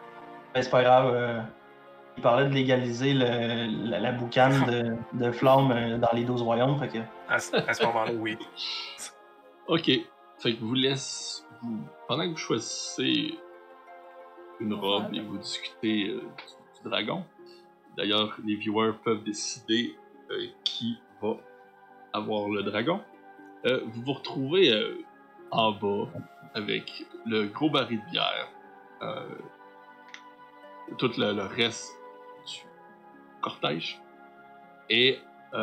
Ben, c'est pas grave. euh, il parlait de légaliser le- la, la boucane de, de flammes euh, dans les 12 royaumes. Fait que, À, ce- à ce moment-là, oui. Ok. Fait que vous laisse. Pendant que vous choisissez une robe et vous discutez euh, du, dragon, d'ailleurs, les viewers peuvent décider euh, qui va avoir le dragon. Euh, vous vous retrouvez en bas avec le gros baril de bière, tout le, reste du cortège. Et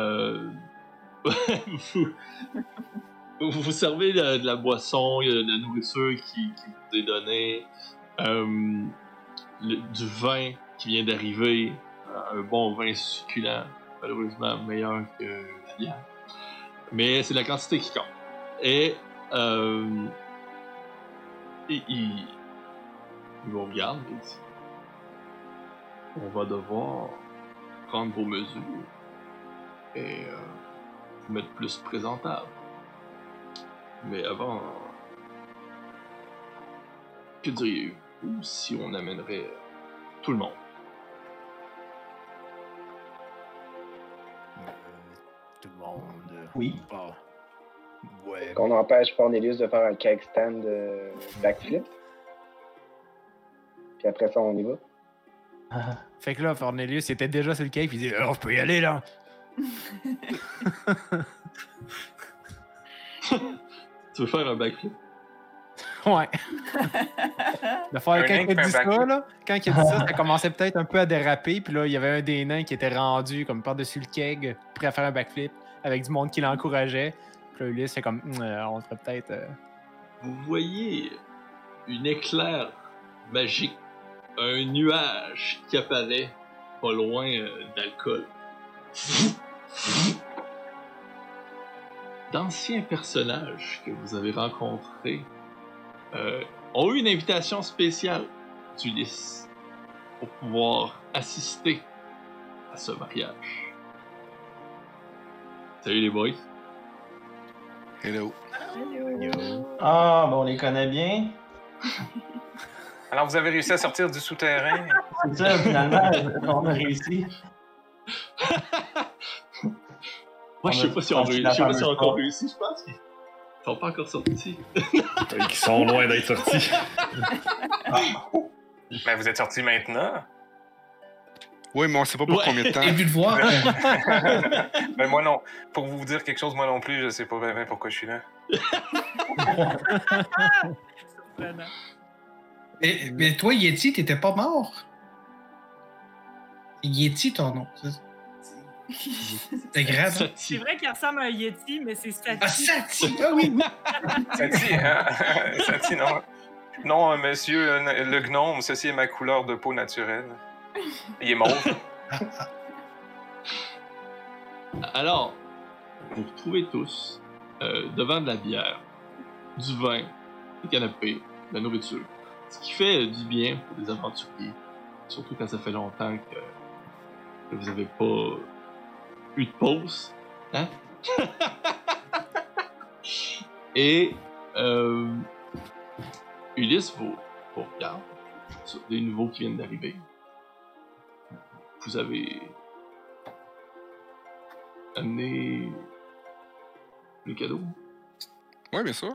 vous, vous servez de, la boisson, de la nourriture qui vous est donnée, euh, du vin qui vient d'arriver, euh, un bon vin succulent, malheureusement meilleur que la. Mais c'est la quantité qui compte. Et euh, il, il, vous et On va devoir prendre vos mesures et euh, vous mettre plus présentable. Mais avant, que diriez-vous? Si on amènerait euh, tout le monde Euh, tout le monde. Oui. Bah, ouais. Qu'on empêche Cornelius de faire un cake stand de backflip. Puis après ça, on y va. ah, Fait que là, Cornelius était déjà sur le cake, puis il dit Alors, je peux y aller là. Tu veux faire un backflip? Ouais. De faire, Un quand il a fait dit un ça, là, quand il a dit ça, ça commençait peut-être un peu à déraper, puis là, il y avait un des nains qui était rendu comme par-dessus le keg, prêt à faire un backflip, avec du monde qui l'encourageait. Puis là, Ulysse, c'est comme, Hum, euh, on devrait peut-être. euh, Vous voyez une éclair magique, un nuage qui apparaît pas loin euh, d'alcool. d'anciens personnages que vous avez rencontrés euh, ont eu une invitation spéciale d'Ulysse pour pouvoir assister à ce mariage. Salut les boys. Hello. Ah, bon, on les connaît bien. Alors, vous avez réussi à sortir du souterrain. C'est ça, finalement, on a réussi. Moi, je sais pas si on, Je sais pas si on a encore réussi, je pense. Qu'ils sont pas encore sortis. Ils sont loin d'être sortis. Ben, vous êtes sortis maintenant. Oui, mais on sait pas pour Ouais. combien de temps. J'ai vu le voir. Ben, moi non. Pour vous dire quelque chose, moi non plus, je sais pas vraiment pourquoi je suis là. Mais, mais toi, Yeti, t'étais pas mort? Yeti, ton nom. Grave. hein? C'est vrai qu'il ressemble à un Yeti, mais c'est Ah, Sati. Sati! Ah oui, oui. Sati, hein? Sati, non. Non, monsieur le gnome, ceci est ma couleur de peau naturelle. Il est mauve. Alors, vous vous retrouvez tous euh, devant de la bière, du vin, des canapés, de la nourriture. Ce qui fait euh, du bien pour des aventuriers. Surtout quand ça fait longtemps que, que vous n'avez pas eu de pause. Hein? Et euh, Ulysse vous, vous regarde sur des nouveaux qui viennent d'arriver. Vous avez amené le cadeau? Oui, bien sûr.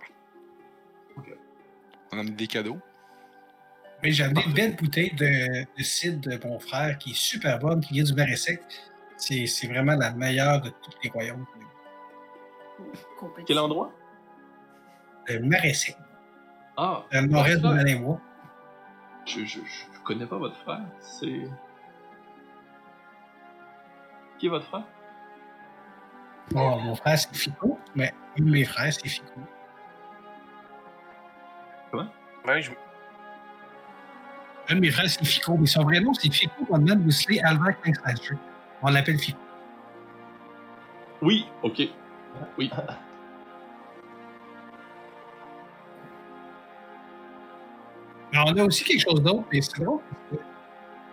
Ok. On a mis des cadeaux. Mais j'ai amené une belle bouteille de, de cidre de mon frère qui est super bonne, qui vient du marais sec. C'est c'est vraiment la meilleure de toutes les royaumes. Quel endroit? Le marais sec. Ah, Dans le nord-est de. Malémois. Je, je, je connais pas votre frère. C'est. Qui est votre frère? Bon, mon frère, c'est Fico, mais un de mes frères, c'est Fico. Ben, je... Un de mes frères, c'est Fico, mais son vrai nom, c'est Fico Rodman Wesley Alva Kingslasher. On l'appelle Fico. Oui, ok. Oui. Mais on a aussi quelque chose d'autre, mais c'est drôle. parce que,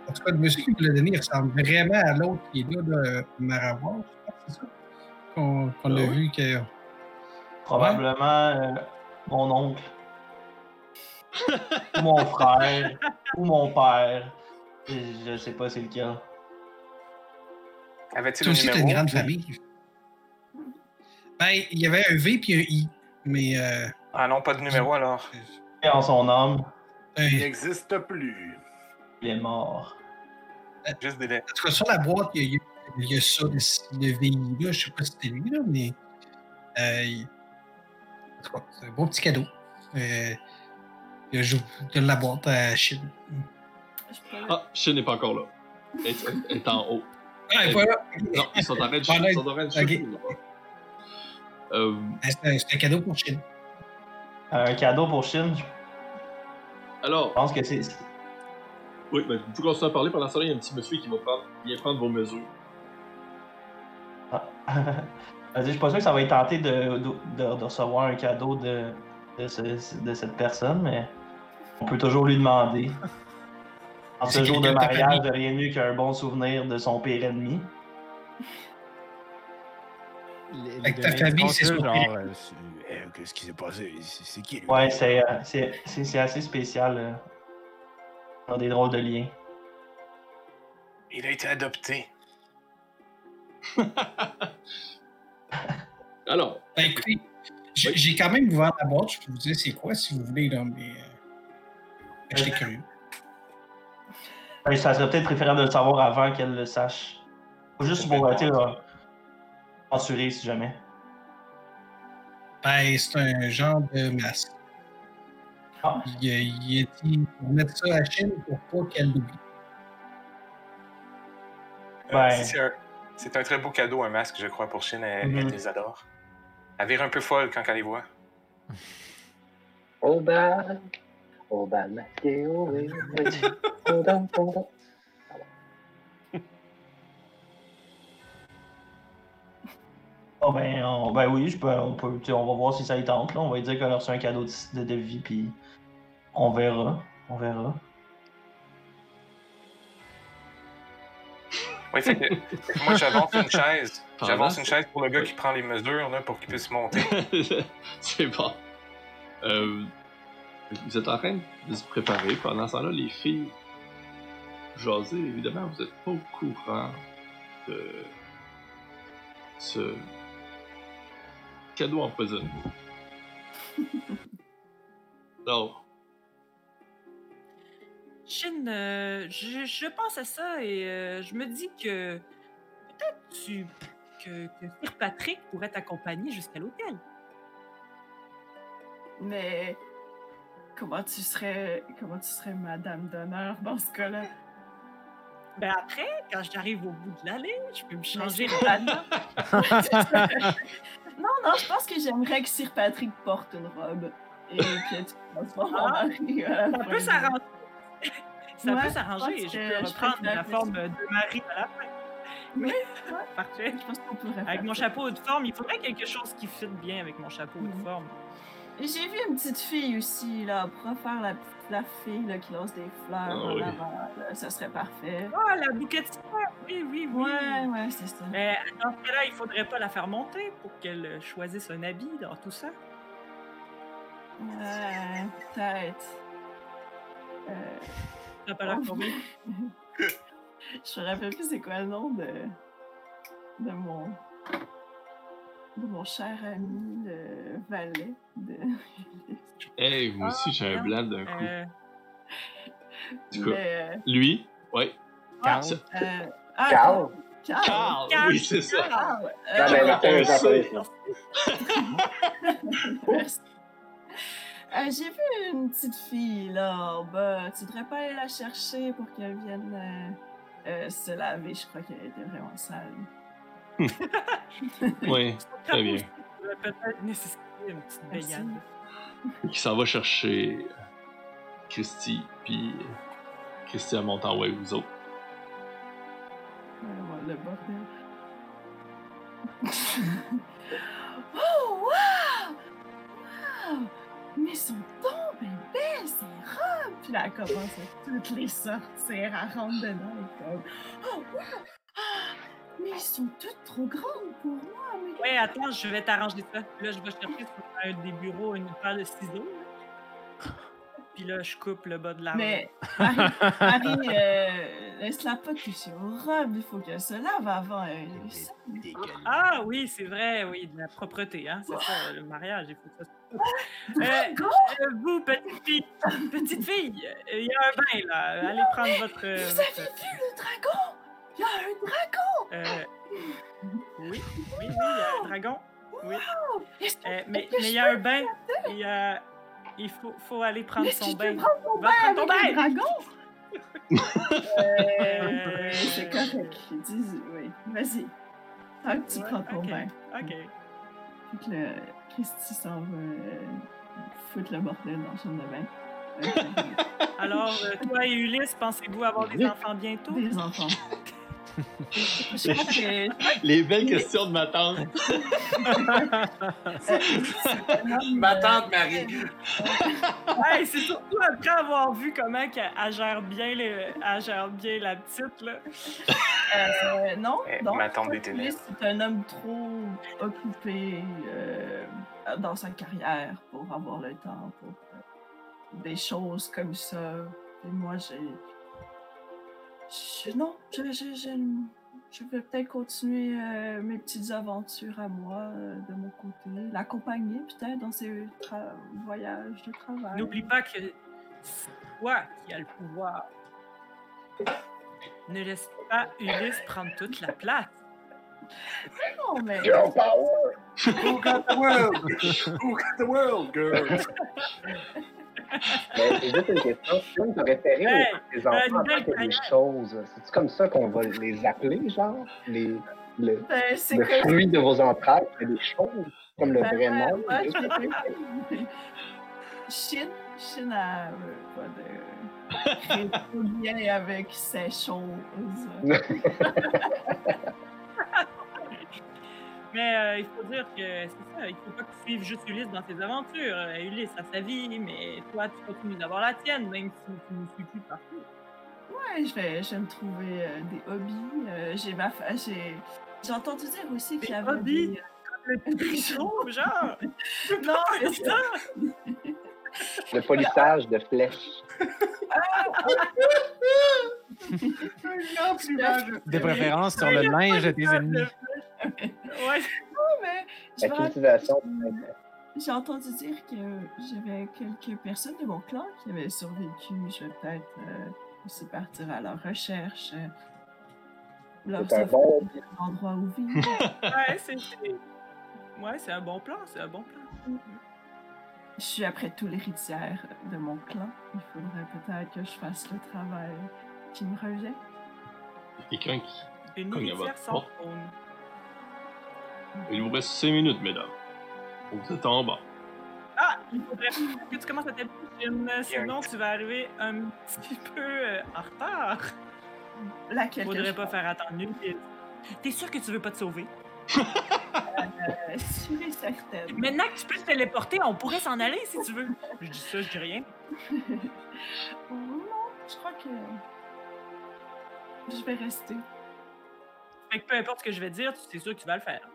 En tout cas, le monsieur qui me l'a donné, il ressemble vraiment à l'autre qui est là, je pense, c'est ça? Qu'on qu'on Ah a oui? vu que. Probablement euh, mon oncle. ou mon frère. ou mon père. Je, je sais pas c'est lequel. Avait-il un aussi, numéro? une grande famille. Ben, il y avait un V puis un I. Mais. Euh, Ah non, pas de numéro alors. Et en son âme, Il n'existe plus. il est mort. Juste des lettres. En tout cas, sur la boîte, il y a, il y ça, le, le VI là. Je sais pas si c'était lui, là, mais. Euh, il- en tout cas, c'est un beau petit cadeau. Euh, il y a jou- de la boîte à Chine. Je peux- Ah, Shin n'est pas encore là. Elle est en haut. Ah, et voilà. Non, ils sont en train de Ah, ils sont en train de ok. shooter, là. Euh, C'est un, c'est un cadeau pour Chine. Un cadeau pour Chine, je alors, pense que c'est. oui, ben, vous pouvez continuer à parler. Pendant ce temps il y a un petit monsieur qui va prendre, vient prendre vos mesures. Ah. Je suis pas sûr que ça va être tenté de, de, de- de recevoir un cadeau de, de, ce- de cette personne, mais on peut toujours lui demander. En ce jour de de mariage, famille. rien de mieux qu'un bon souvenir de son pire ennemi. Les- Avec ta famille, c'est son genre, euh, euh, Qu'est-ce qui s'est passé? C'est qui, lui? Ouais, c'est euh, c'est- assez spécial. euh. On a des drôles de liens. Il a été adopté. Alors, Ben, écoutez, j'ai j'ai quand même ouvert la boîte. Je peux vous dire c'est quoi si vous voulez, là, mais. Euh, J'étais curieux. Ouais, ça serait peut-être préférable de le savoir avant qu'elle le sache. Faut juste pour, euh, tu assurer si jamais. Ben, c'est un genre de masque. Ah. Il, a dit pour mettre ça à la Chine pour pas qu'elle l'oublie. Euh, Ouais. C'est un, c'est un très beau cadeau, un masque, je crois, pour Chine. Elle, Mhm. elle les adore. Elle vire un peu folle quand elle les voit. Au bal, au bal masqué, oh. Oh ben, on- ben oui, je peux, on, peut, tu sais, on va voir si ça y tente. Là. On va lui dire qu'elle a reçu un cadeau de, de, de vie, puis on verra. On verra. Oui, fait que, moi, j'avance une chaise. Pendant J'avance ce- une chaise pour le gars qui prend les mesures là, pour qu'il puisse monter. c'est bon. Euh, vous êtes en train de se préparer. Pendant ce temps-là, les filles jaser, évidemment, vous êtes pas au courant de ce cadeau empoisonné. Alors, Shin, euh, je, je pense à ça et euh, je me dis que peut-être tu, que, que Sir Patrick pourrait t'accompagner jusqu'à l'hôtel. Mais comment tu serais comment tu serais madame d'honneur dans ce cas-là? Ben après, quand j'arrive au bout de l'allée, je peux me changer rapidement. non, non, je pense que j'aimerais que Sir Patrick porte une robe et que tu transformes en Ah, mari. Ça peut s'arranger. Ça Ouais, peut je s'arranger. Je que peux je reprendre la forme de mari à la fin. Oui, Parfait. Je pense qu'on pourrait Avec mon chapeau de forme, il faudrait quelque chose qui fit bien avec mon chapeau de Mhm. forme. J'ai vu une petite fille aussi, là, pour faire la, la fille là, qui lance des fleurs Ah en oui. avant. là, ça serait parfait. Ah, la bouquetière! Oui, oui, oui. Ouais, ouais, c'est ça. Mais dans ce cas-là, il faudrait pas la faire monter pour qu'elle euh, choisisse un habit dans tout ça. Ouais, peut-être. Euh, T'as pas l'air Oh. je me rappelle plus c'est quoi le nom de, de mon de mon cher ami le valet de hey, moi aussi j'ai un Ah, blanc d'un coup. Euh, tout cas, Mais, euh, lui, ouais. Carl. Ça- euh, ah, Carl. Carl. Carl, Carl, oui, c'est ça. Carl, Non, euh, mais Martin. Merci. Euh, J'ai vu une petite fille là en bas. Tu devrais pas aller la chercher pour qu'elle vienne euh, euh, se laver. Je crois qu'elle était vraiment sale. Oui, très bien. pourrait peut-être nécessiter une petite baignade. Qui s'en va chercher Christy, puis Christy elle monte en haut avec vous autres. Ouais, le bordel. oh, wow! Wow! Mais sont donc bien belles, ces robes! Puis là, elle commence à toutes les sortir, elle rentre dedans et comme... Oh, wow! Mais ils sont toutes trop grandes pour moi, mais... Ouais, attends, je vais t'arranger ça. Là, je vais chercher sur des bureaux une paire de ciseaux. là. Puis là, je coupe le bas de la robe. Mais, Marie, Marie euh, laisse-la pas toucher aux robes, il faut qu'elle se lave avant. euh. Ah oui, c'est vrai, oui, de la propreté, hein, c'est ça, le mariage, il faut que ça se Euh, Dragon! euh, vous, petite fille, petite fille, euh, il y a un bain, là. Allez prendre votre... euh, Vous avez votre- vu le dragon? Il y a un dragon! euh, oui, oui, oui, il y a un dragon. Oui. Euh, mais il y a un bain. Il, y a... il faut, faut aller prendre son bain. prendre mon Va bain prendre ton bain! dragon? Euh, c'est correct. Dis, oui, vas-y. Tant que tu Ouais, prends ton ok, bain. Ok. Fait que le Christy s'en va euh, foutre le bordel dans la chambre de bain. Alors, euh, toi et Ulysse, pensez-vous avoir des enfants bientôt? Des enfants. Je que Les belles questions de ma tante. Ma tante Marie. Hey, c'est surtout après avoir vu comment qu'elle elle gère bien, le, elle gère bien la petite, là. Euh, non, Eh, non. ma tante. C'est un homme trop occupé euh, dans sa carrière pour avoir le temps pour euh, des choses comme ça. Et moi, j'ai. Je- non, je, je, je, je vais peut-être continuer euh, mes petites aventures à moi euh, de mon côté. L'accompagner peut-être dans ses tra- voyages de travail. N'oublie pas que c'est toi qui as le pouvoir. Ne laisse pas Ulysse prendre toute la place. Non, mais. Girl power! Who got the world? Who got the world, girl? Mais c'est juste une question. Tu peux référer aux enfants en euh, tant que des choses. C'est-tu comme ça qu'on va les appeler, genre? Les, le, Ben, c'est le que- fruit de vos entrailles, c'est des choses, comme le Ben, vrai nom. ouais, je sais. Chine, Chine a euh, pas de bien avec ces choses. Mais euh, il faut dire que c'est ça, il faut pas que tu suives juste Ulysse dans ses aventures. Euh, Ulysse a sa vie, mais toi, tu continues d'avoir la tienne, même si tu ne suis plus partout. Ouais, je vais, je vais me trouver euh, des hobbies. Euh, j'ai ma fa- j'ai j'ai entendu dire aussi qu'il y avait hobbies? des... Le genre! Non, mais ça... Le polissage de flèches. Un plumage de préférence sur le linge de tes ennemis. Ouais, Non, mais J'ai entendu dire que j'avais quelques personnes de mon clan qui avaient survécu. Je vais peut-être euh, aussi partir à leur recherche. euh, leur C'est un bon. un endroit où vivre. ouais, c'est. c'est- Ouais, c'est un bon plan, c'est un bon plan. je suis après tout l'héritière de mon clan. Il faudrait peut-être que je fasse le travail qui me revient. Quelqu'un qui. Une Cogne à héritière votre sans porte. trône. Il vous reste 5 minutes, mesdames. Vous êtes en bas. Ah, il faudrait que tu commences à Jim, sinon tu vas arriver un petit peu euh, en retard. Laquelle que Faudrait pas faire attendre une. T'es sûr que tu veux pas te sauver? euh, certaine. Maintenant que tu peux te téléporter, on pourrait s'en aller si tu veux. Je dis ça, je dis rien. non, je crois que je vais rester. Fait que peu importe ce que je vais dire, c'est sûr que tu vas le faire.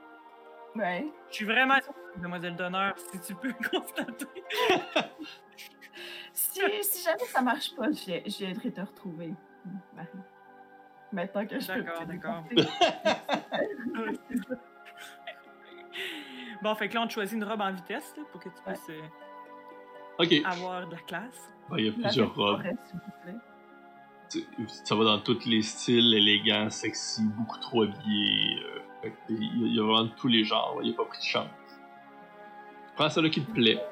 Ouais. Je suis vraiment demoiselle d'honneur, si tu peux constater. Si, si jamais ça marche pas, je, viendrai te retrouver, Marie. Maintenant que je D'accord, d'accord. bon, fait que là, on te choisit une robe en vitesse là, pour que tu puisses euh, avoir de la classe. Il y a plusieurs robes. forêt, Ça va dans tous les styles, élégant, sexy, beaucoup trop habillé. euh, il y a- vraiment tous les genres. Il n'y a pas pris de chance. Prends celle qui te plaît.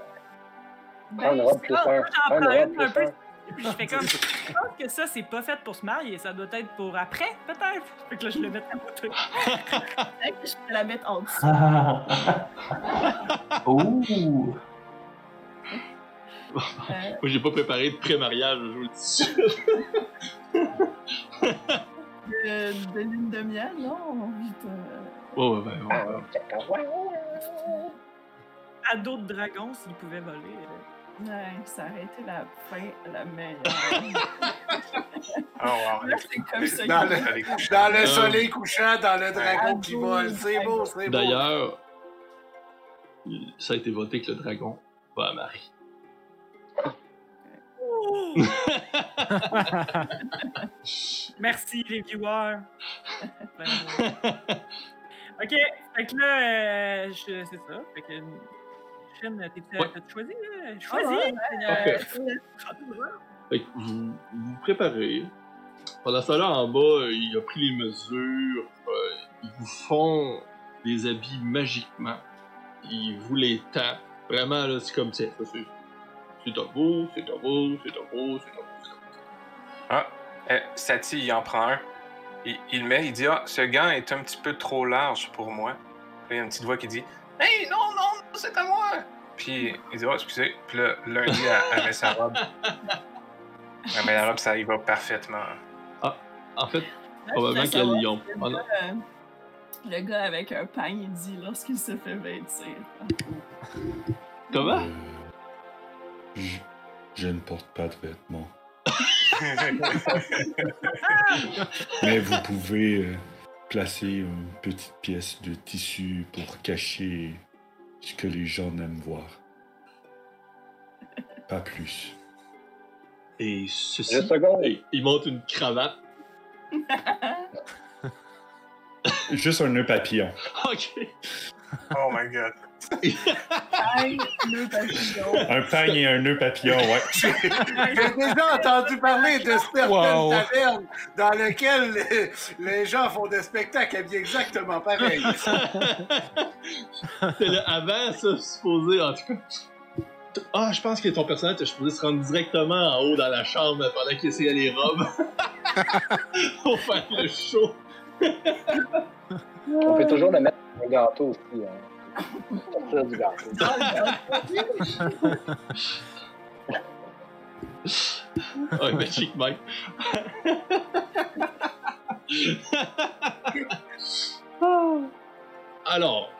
Ben, Ah, j'en Prends une un peu. un. Et puis je fais comme. Je pense que ça, c'est pas fait pour se marier, ça doit être pour après, peut-être. Fait que là, je le mets à côté. je peux la mettre en dessous. Ouh! Euh, Moi, j'ai pas préparé de pré-mariage, je vous le dis. de, de lune de miel, non? vite, euh, Oh, ouais, ouais, ouais, ouais. À d'autres dragons, s'ils pouvaient voler. euh. Ouais, ça aurait été la fin la meilleure. Oh, wow. Là, c'est comme ça Dans le, dans le Euh, soleil couchant, dans le dragon Ah, qui beau, vole. C'est beau, c'est beau. D'ailleurs, ça a été voté que le dragon va à Marie. Merci, les viewers. Ok, fait que là, euh, je- c'est ça. Fait que. Chine, t'es- Ouais. t'as choisi? là? Choisi! ouais, Euh, Fait que vous vous préparez. Pendant ça là, en bas, il a pris les mesures. euh, ils vous font des habits magiquement. Il vous les tape. Vraiment, là, c'est comme ça. C'est c'est à vous, c'est à vous, c'est à vous, c'est à vous. Ah, euh, Sati, il en prend un. Il, il le met, il dit Ah, ce gant est un petit peu trop large pour moi. Puis il y a une petite voix qui dit Hey, non, non, non, c'est à moi. Puis il dit Oh, excusez. Puis là, lundi, elle, elle met sa robe. Elle met la robe, ça y va parfaitement. En fait, Là, probablement qu'elles y ont. le Ah gars, euh, Le gars avec un pain, il dit lorsqu'il se fait vêtir. Comment? Je, je ne porte pas de vêtements. Mais vous pouvez euh, placer une petite pièce de tissu pour cacher ce que les gens n'aiment voir. Pas plus. Et ceci. Et il monte une cravate. Juste un nœud papillon. Ok. Oh my god. Pain, le papillon. Un pagne et un nœud papillon, ouais. J'ai déjà entendu parler de certaines Wow. tavernes dans lesquelles les, les gens font des spectacles habillés exactement pareil. C'est là, avant ça, supposé, en tout cas. Ah, je pense que ton personnage est supposé se rendre directement en haut dans la chambre pendant qu'il essayait les robes. Pour faire le show. On peut toujours le mettre un gâteau aussi. Hein. Du gâteau. Mike. Alors,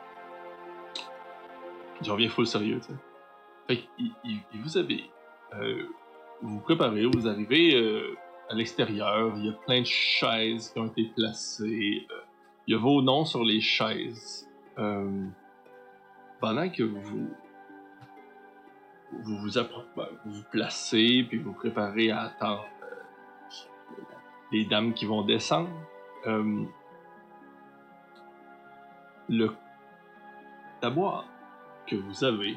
il revient full sérieux. Fait vous avez. euh, vous vous préparez, vous arrivez euh, à l'extérieur, il y a plein de chaises qui ont été placées. euh, il y a vos noms sur les chaises. Euh, pendant que vous ben, vous vous placez, puis vous préparez à attendre euh, les dames qui vont descendre, euh, le la que vous avez,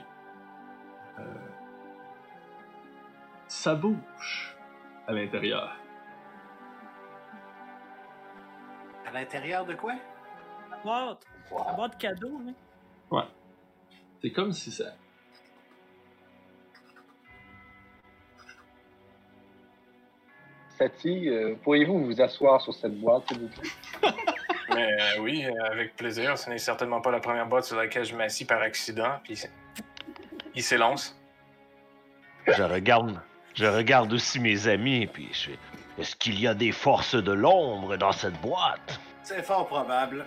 ça à l'intérieur. À l'intérieur de quoi? La boîte. La boîte cadeau, hein. Ouais. C'est comme si ça. Sati, euh, pourriez-vous vous asseoir sur cette boîte, s'il vous plaît? Mais euh, oui, euh, avec plaisir. Ce n'est certainement pas la première boîte sur laquelle je m'assis par accident. Puis il s'élance. Je regarde, je regarde aussi mes amis, puis je fais Est-ce qu'il y a des forces de l'ombre dans cette boîte? C'est fort probable.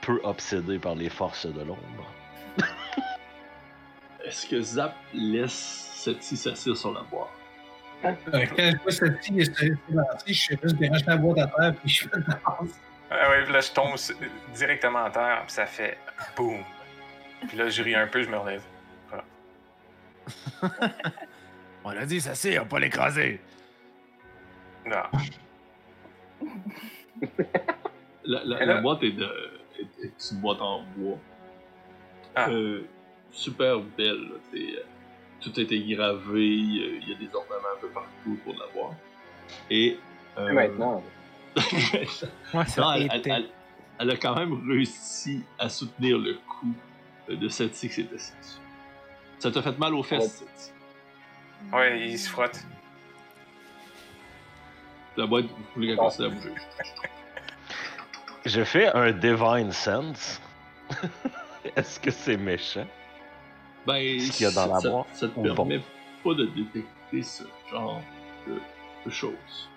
Peu obsédé par les forces de l'ombre. Est-ce que Zap laisse Seti s'asseoir sur la boîte? Euh, quand je vois cette fille se se lancer, je fais juste déranger la boîte à terre puis je fais de la danse. Ah ouais, puis là, je tombe directement à terre, puis ça fait boum. Puis là, je ris un peu, je me relève. On a dit ça c'est, on pas l'écraser. Non. La, boîte est, de, est, est une boîte en bois. Ah. Euh, super belle. là, euh, tout a été gravé. euh, Il y a des ornements un peu partout pour la boîte. Et. euh, maintenant, Ouais, ça non, elle, elle- été. elle- elle a quand même réussi à soutenir le coup de Seti qui s'était. Ça t'a fait mal aux fesses, Seti. Ouais, il se frotte. La boîte, vous voulez qu'elle continue à bouger. Je fais un Divine Sense. Est-ce que c'est méchant? Ben, Ce qu'il y a dans la ça, boîte, ça te permet pas de détecter ce genre de, de choses.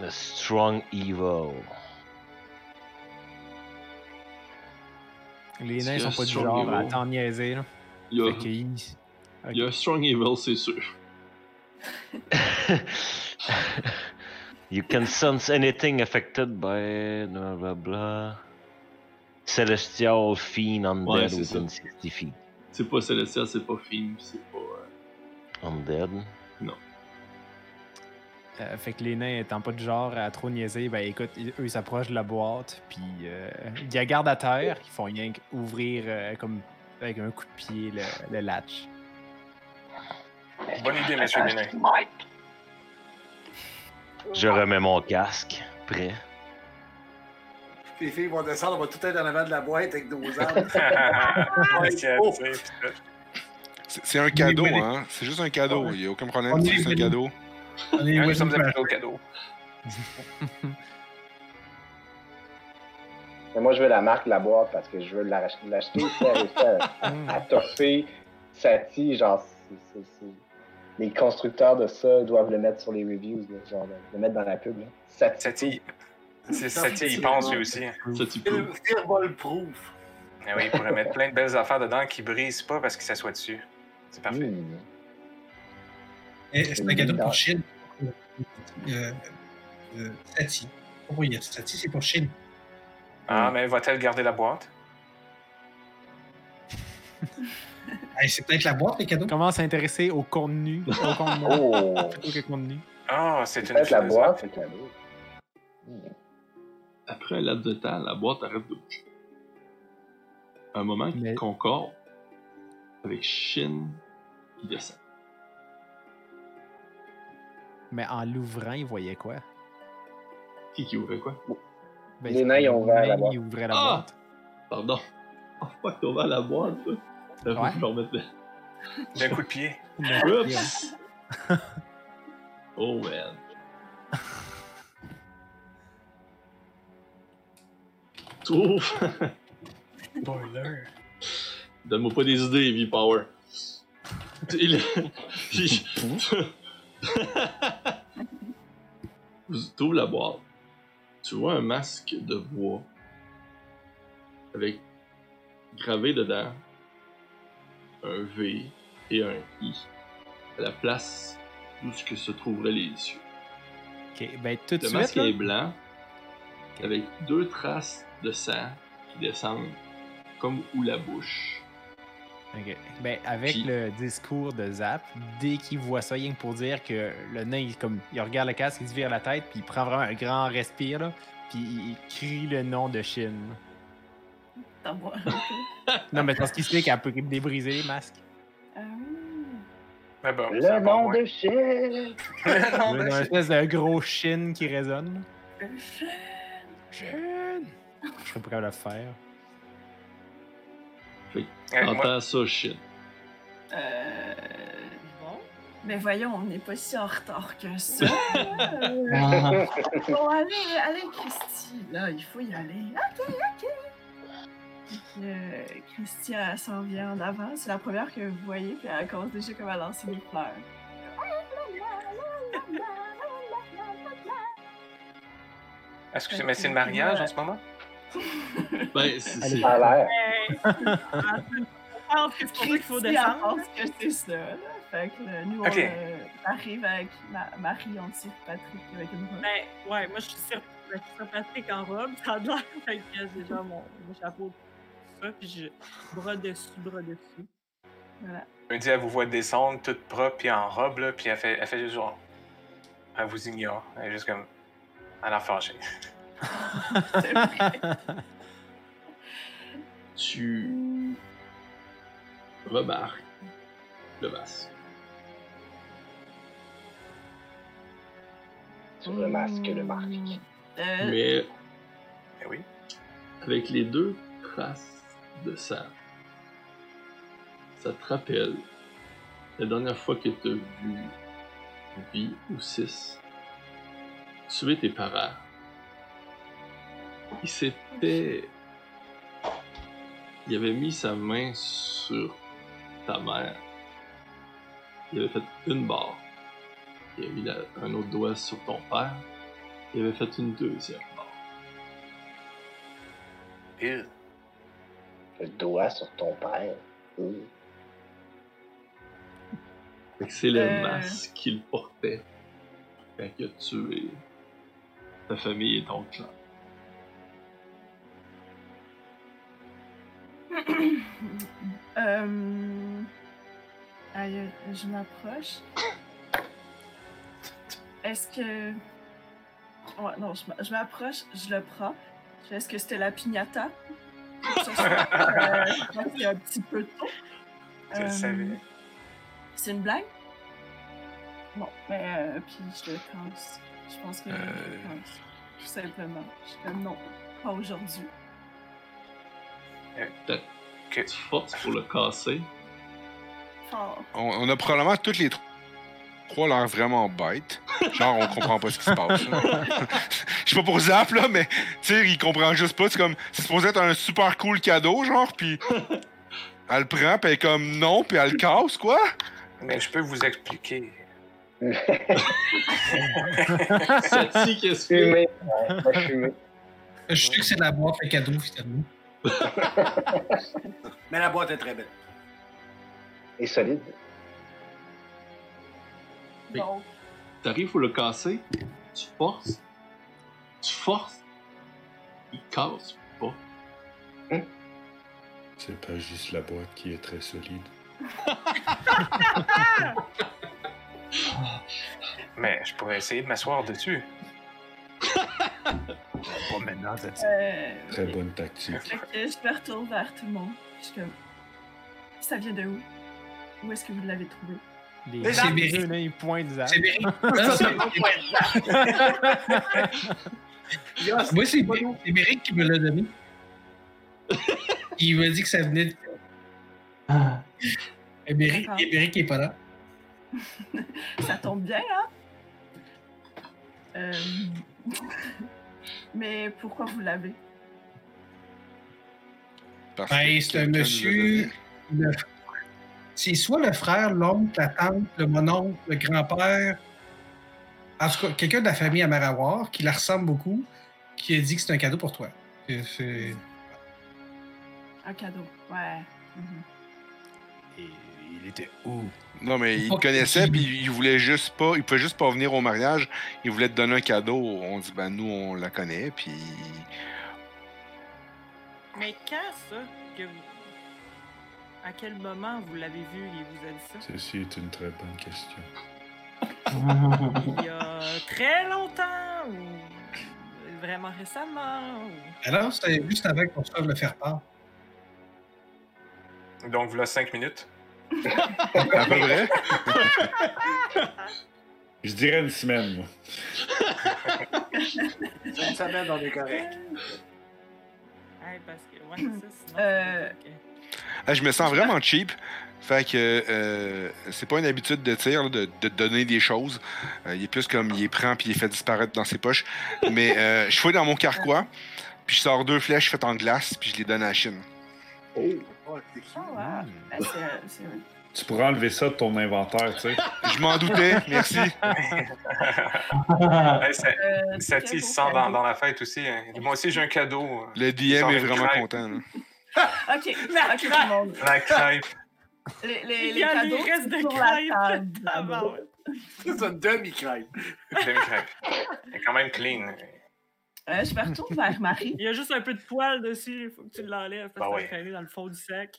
Le Strong Evil. Les nains sont pas du strong genre à evil? t'en niaiser, là. Il y a, Fait qu'ils- il y a un Strong Evil, c'est sûr. you can sense anything affected by blah blah blah. Celestial Fiend Undead Ouais, within 60 feet. C'est pas Célestial, c'est pas Fiend, c'est pas. euh, Undead. Euh, fait que les nains étant pas du genre à trop niaiser, ben écoute, ils- eux ils s'approchent de la boîte, puis euh, ils la gardent à terre, ils font rien qu'ouvrir euh, comme avec un coup de pied le, le latch. Bonne idée, monsieur Bénin. Je remets mon casque. Prêt. Les filles vont descendre, on va tout être en avant de la boîte avec nos armes. Ouais, c'est- un cadeau, hein? C'est juste un cadeau. Il n'y a aucun problème. C'est est juste un cadeau. Ouais, nous sommes invités au cadeau. mais moi, je veux la marque de la boîte parce que je veux la- l'acheter. Si elle réussit à, à toffer Sati, genre, c'est- les constructeurs de ça doivent le mettre sur les reviews, là, genre, le mettre dans la pub. Là. Sati. Sati, c'est Sati, il pense lui aussi. Fireball proof. Ah oui, il pourrait mettre plein de belles affaires dedans qui brisent pas parce qu'il s'assoit dessus. C'est parfait. Eh, C'est un cadeau pour Chine. Euh, euh, Sati. Oh oui, Sati, c'est pour Chine. Ah, mais va-t-elle garder la boîte? Hey, c'est peut-être la boîte, les cadeaux. Commence à s'intéresser au contenu, au contenu, Oh! plutôt que contenu. Ah, c'est C'est une peut-être la boîte, c'est cadeau. Après un laps de temps, la boîte arrête de bouger. Un moment qui Mais- concorde avec Shin qui descend. Mais en l'ouvrant, il voyait quoi? Qui qui ouvrait quoi? Ben, Les nains, ils ont ouvert la boîte. ils ouvraient la Ah! boîte. Pardon. Oh fuck, t'as ouvert la boîte, là. Faut Ouais. que je là. D'un coup de pied. Oups! oh man. Ouf! Spoiler. Donne-moi pas des idées, V-Power. Il... il- Tu ouvres la boîte. Tu vois un masque de bois avec gravé dedans un V et un I à la place où ce que se trouveraient les yeux. Ben tout Le suite. masque là- est blanc, avec deux traces de sang qui descendent comme où la bouche. Ok. Ben, avec Puis- le discours de Zap, dès qu'il voit ça, rien que pour dire que le nain, il, comme, il regarde le casque, il se vire la tête, puis il prend vraiment un grand respire, là, puis il, il crie le nom de Shin. T'en vois. Non, mais parce qu'il sait qu'elle peut débriser les masques. Ah Mais bon, c'est Le nom de chien! Le nom de un espèce de gros Shin qui résonne. oui. Shin! Je serais pas capable de le faire. Euh, moi- Entends ça, shit. Euh... Bon. Mais voyons, on n'est pas si en retard que ça. Euh, bon, allez, allez, Christy. Là, il faut y aller. Ok, ok. Puis, euh, Christy, elle s'en vient en avant. C'est la première que vous voyez, puis elle commence déjà comme à lancer des fleurs. Excusez, mais c'est le mariage en ce moment? Ben, c'est. Ça a l'air. Je pense que c'est pour ça qu'il faut descendre. pense que c'est ça. Là. Fait que là, nous, on euh, arrive avec ma Marie, on tire Patrick avec une robe. Ben, ouais, moi, je suis sur, je suis sur Patrick en robe, ça a l'air. Fait que j'ai genre mon, mon chapeau, ça, puis je bras dessus, bras dessus. Voilà. Elle dit, elle vous voit descendre toute propre puis en robe, là, puis elle fait, elle fait juste genre. Elle vous ignore. Elle est juste comme. Elle a fâché. C'est vrai. Tu remarques le masque. Tu remasques le masque. Euh, Mais Eh oui. avec les deux traces de sang, ça te rappelle la dernière fois que tu as vu vie ou 6 tuer tes parents. Il s'était. Il avait mis sa main sur ta mère. Il avait fait une barre. Il avait mis un autre doigt sur ton père. Il avait fait une deuxième barre. Le doigt sur ton père. Que c'est le Euh. masque qu'il portait quand il a tué ta famille et ton clan. Euh... Aïe, je m'approche. Est-ce que... Ouais, non, je m'a- je m'approche, je le prends. Est-ce que c'était la piñata? Euh, qu'il y a un petit peu tôt. Je le Euh, savais. C'est une blague? Non, mais euh, puis je le pense. Je pense que je Euh. le pense. Tout simplement. Je suis comme non, pas aujourd'hui. Tu forces pour le casser. On, on a probablement toutes les tr- trois l'air vraiment bêtes. Genre, on comprend pas ce qui se passe. Je sais pas pour Zap, là, mais tu sais, il comprend juste pas. C'est comme, c'est supposé être un super cool cadeau, genre, puis elle le prend, puis elle est comme non, puis elle le casse, quoi. Mais je peux vous expliquer. Sati, qu'est-ce que. Je suis sûr que c'est de la boîte à cadeau, finalement. Mais la boîte est très belle. Et solide. Donc, T'arrives pour le casser, tu forces, tu forces, il casse pas. C'est pas juste la boîte qui est très solide. Mais je pourrais essayer de m'asseoir dessus. Pas maintenant, euh, Très bonne tactique. Fait que je me retourne vers tout le monde. Je suis comme. Ça vient de où? Où est-ce que vous l'avez trouvé? Les C'est deux, Béric. là, ils pointent Moi, c'est Bé- c'est Béric qui me l'a donné. Il m'a dit que ça venait de. Ah. Et Béric, D'accord. et Béric est pas là. Ça tombe bien, hein? Euh, Mais pourquoi vous l'avez? Parce Ben, que c'est un a monsieur. C'est soit le frère, l'oncle, la tante, le mononcle, le grand-père. En tout cas, quelqu'un de la famille à Marawar qui la ressemble beaucoup, qui a dit que c'est un cadeau pour toi. C'est- Un cadeau. Ouais. Et il était où? Non, mais il te connaissait, puis il voulait juste pas, il pouvait juste pas venir au mariage. Il voulait te donner un cadeau. On dit, ben nous, on la connaît, puis Mais quand ça que vous... À quel moment vous l'avez vu et vous a dit ça? Ceci est une très bonne question. Il y a très longtemps ou vraiment récemment? Ou... Alors, c'était juste avant qu'on se fasse le faire part. Donc, voilà 5 minutes. à peu près. Je dirais une semaine, moi. Une semaine, on est correct. Ouais, parce que, ouais, c'est ça, sinon... Euh. Ah, je me sens vraiment cheap. Fait que euh, c'est pas une habitude de tir là, de, de donner des choses. Euh, il est plus comme il les prend puis il les fait disparaître dans ses poches. Mais euh, je fouille dans mon carquois, puis je sors deux flèches faites en glace, puis je les donne à la Chine. Oh, c'est Oh, wow. Ben, c'est- c'est- Tu pourras enlever ça de ton inventaire, tu sais. Je m'en doutais, merci. Hey, ça, il se sent dans, la fête aussi. hein. Moi aussi, j'ai un cadeau. Le DM est vraiment content. là. Ok, ok, tout le monde. La crêpe. Les, les, Il les y a cadeaux les restes de la table. Ah. C'est une demi-crêpe. Demi-crêpe. Elle est quand même clean. Euh, je me retourne vers Marie. Il y a juste un peu de poil dessus, il faut que tu l'enlèves parce Bah que ouais. ça va traîner dans le fond du sac.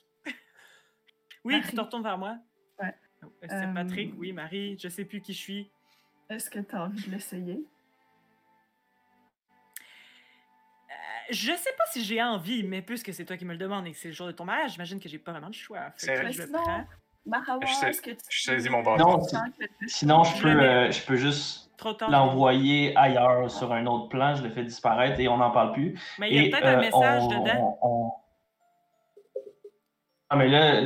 Oui, Marie. tu te retournes vers moi. Ouais. Oh, C'est Euh, Patrick, oui, Marie, je sais plus qui je suis. Est-ce que tu as envie de l'essayer? Je sais pas si j'ai envie, mais puisque c'est toi qui me le demandes et que c'est le jour de ton mariage, j'imagine que j'ai pas vraiment de choix. Fait que je le Sinon, prends. Marawa, Je sais- que tu je saisis mon veux- bâton. Sinon, je peux, euh, je peux juste l'envoyer ailleurs sur un autre plan, je le fais disparaître et on n'en parle plus. Mais il y a peut-être un euh, message on- dedans. on- Ah, mais là,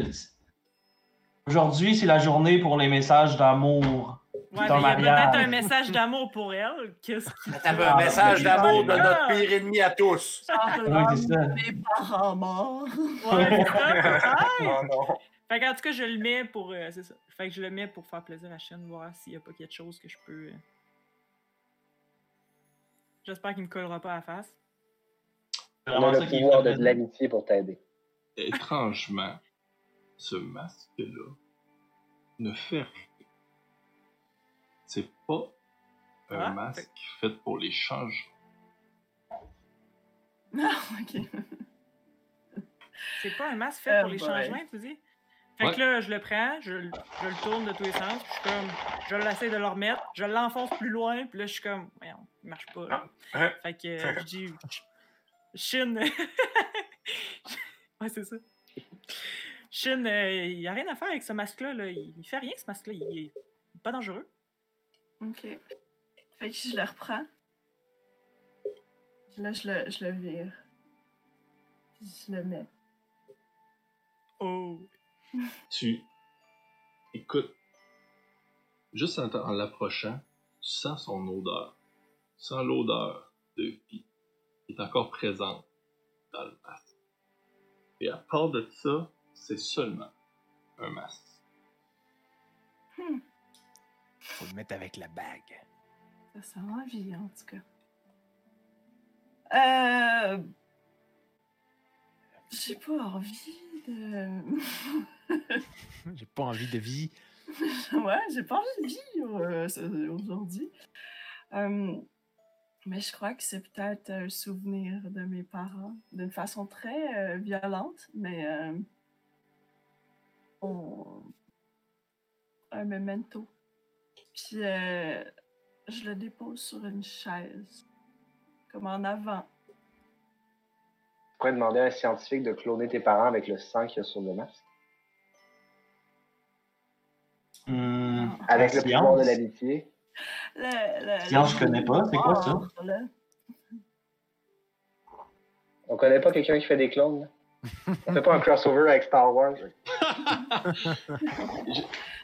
aujourd'hui, c'est la journée pour les messages d'amour. Ouais, ton mais il y a peut-être un message d'amour pour elle. Qu'est-ce qui. T'avais Ah, un message mais- d'amour de Ah! notre pire ennemi à tous. Ouais, c'est ça. mes parents morts. Ouais, c'est ça. Ouais. Oh non. Fait qu'en tout cas, je le mets pour. euh, c'est ça. Fait que je le mets pour faire plaisir à Shen, voir s'il y a pas quelque chose que je peux. euh. J'espère qu'il me collera pas à la face. On Vraiment a ça le pouvoir de l'amitié pour t'aider. Étrangement, ce masque-là ne fait rien. Pas un Ah, masque fait pour les changements. Non, ok. C'est pas un masque fait Oh pour les changements, tu dis? Fait Ouais. que là, je le prends, je, le- je le tourne de tous les sens, puis je suis comme. Je l'essaie de le remettre, je l'enfonce plus loin, puis là, je suis comme. Voyons, il marche pas, là. Hein? Fait que euh, je dis. Shin. ouais, c'est ça. Shin, euh, il y a rien à faire avec ce masque-là, là. Il, il fait rien, ce masque-là. Il est pas dangereux. Ok. Fait que je le reprends. Là, je le, je le vire. Je le mets. Oh. Tu écoutes, juste en, en l'approchant, tu sens son odeur. Tu sens l'odeur de vie qui est encore présente dans le masque. Et à part de ça, c'est seulement un masque. Faut le mettre avec la bague. Ça sent envie, en tout cas. Euh... J'ai pas envie de... J'ai pas envie de vie. ouais, j'ai pas envie de vivre euh, aujourd'hui. Euh, mais je crois que c'est peut-être un souvenir de mes parents, d'une façon très euh, violente, mais on- un memento. Puis euh, je le dépose sur une chaise, comme en avant. Tu pourrais demander à un scientifique de cloner tes parents avec le sang qu'il y a sur le masque? Hmm, Avec le science. pouvoir de l'amitié. Science, je connais pas. C'est quoi ça? là. On connaît pas quelqu'un qui fait des clones? là? On fait pas un crossover avec Star Wars?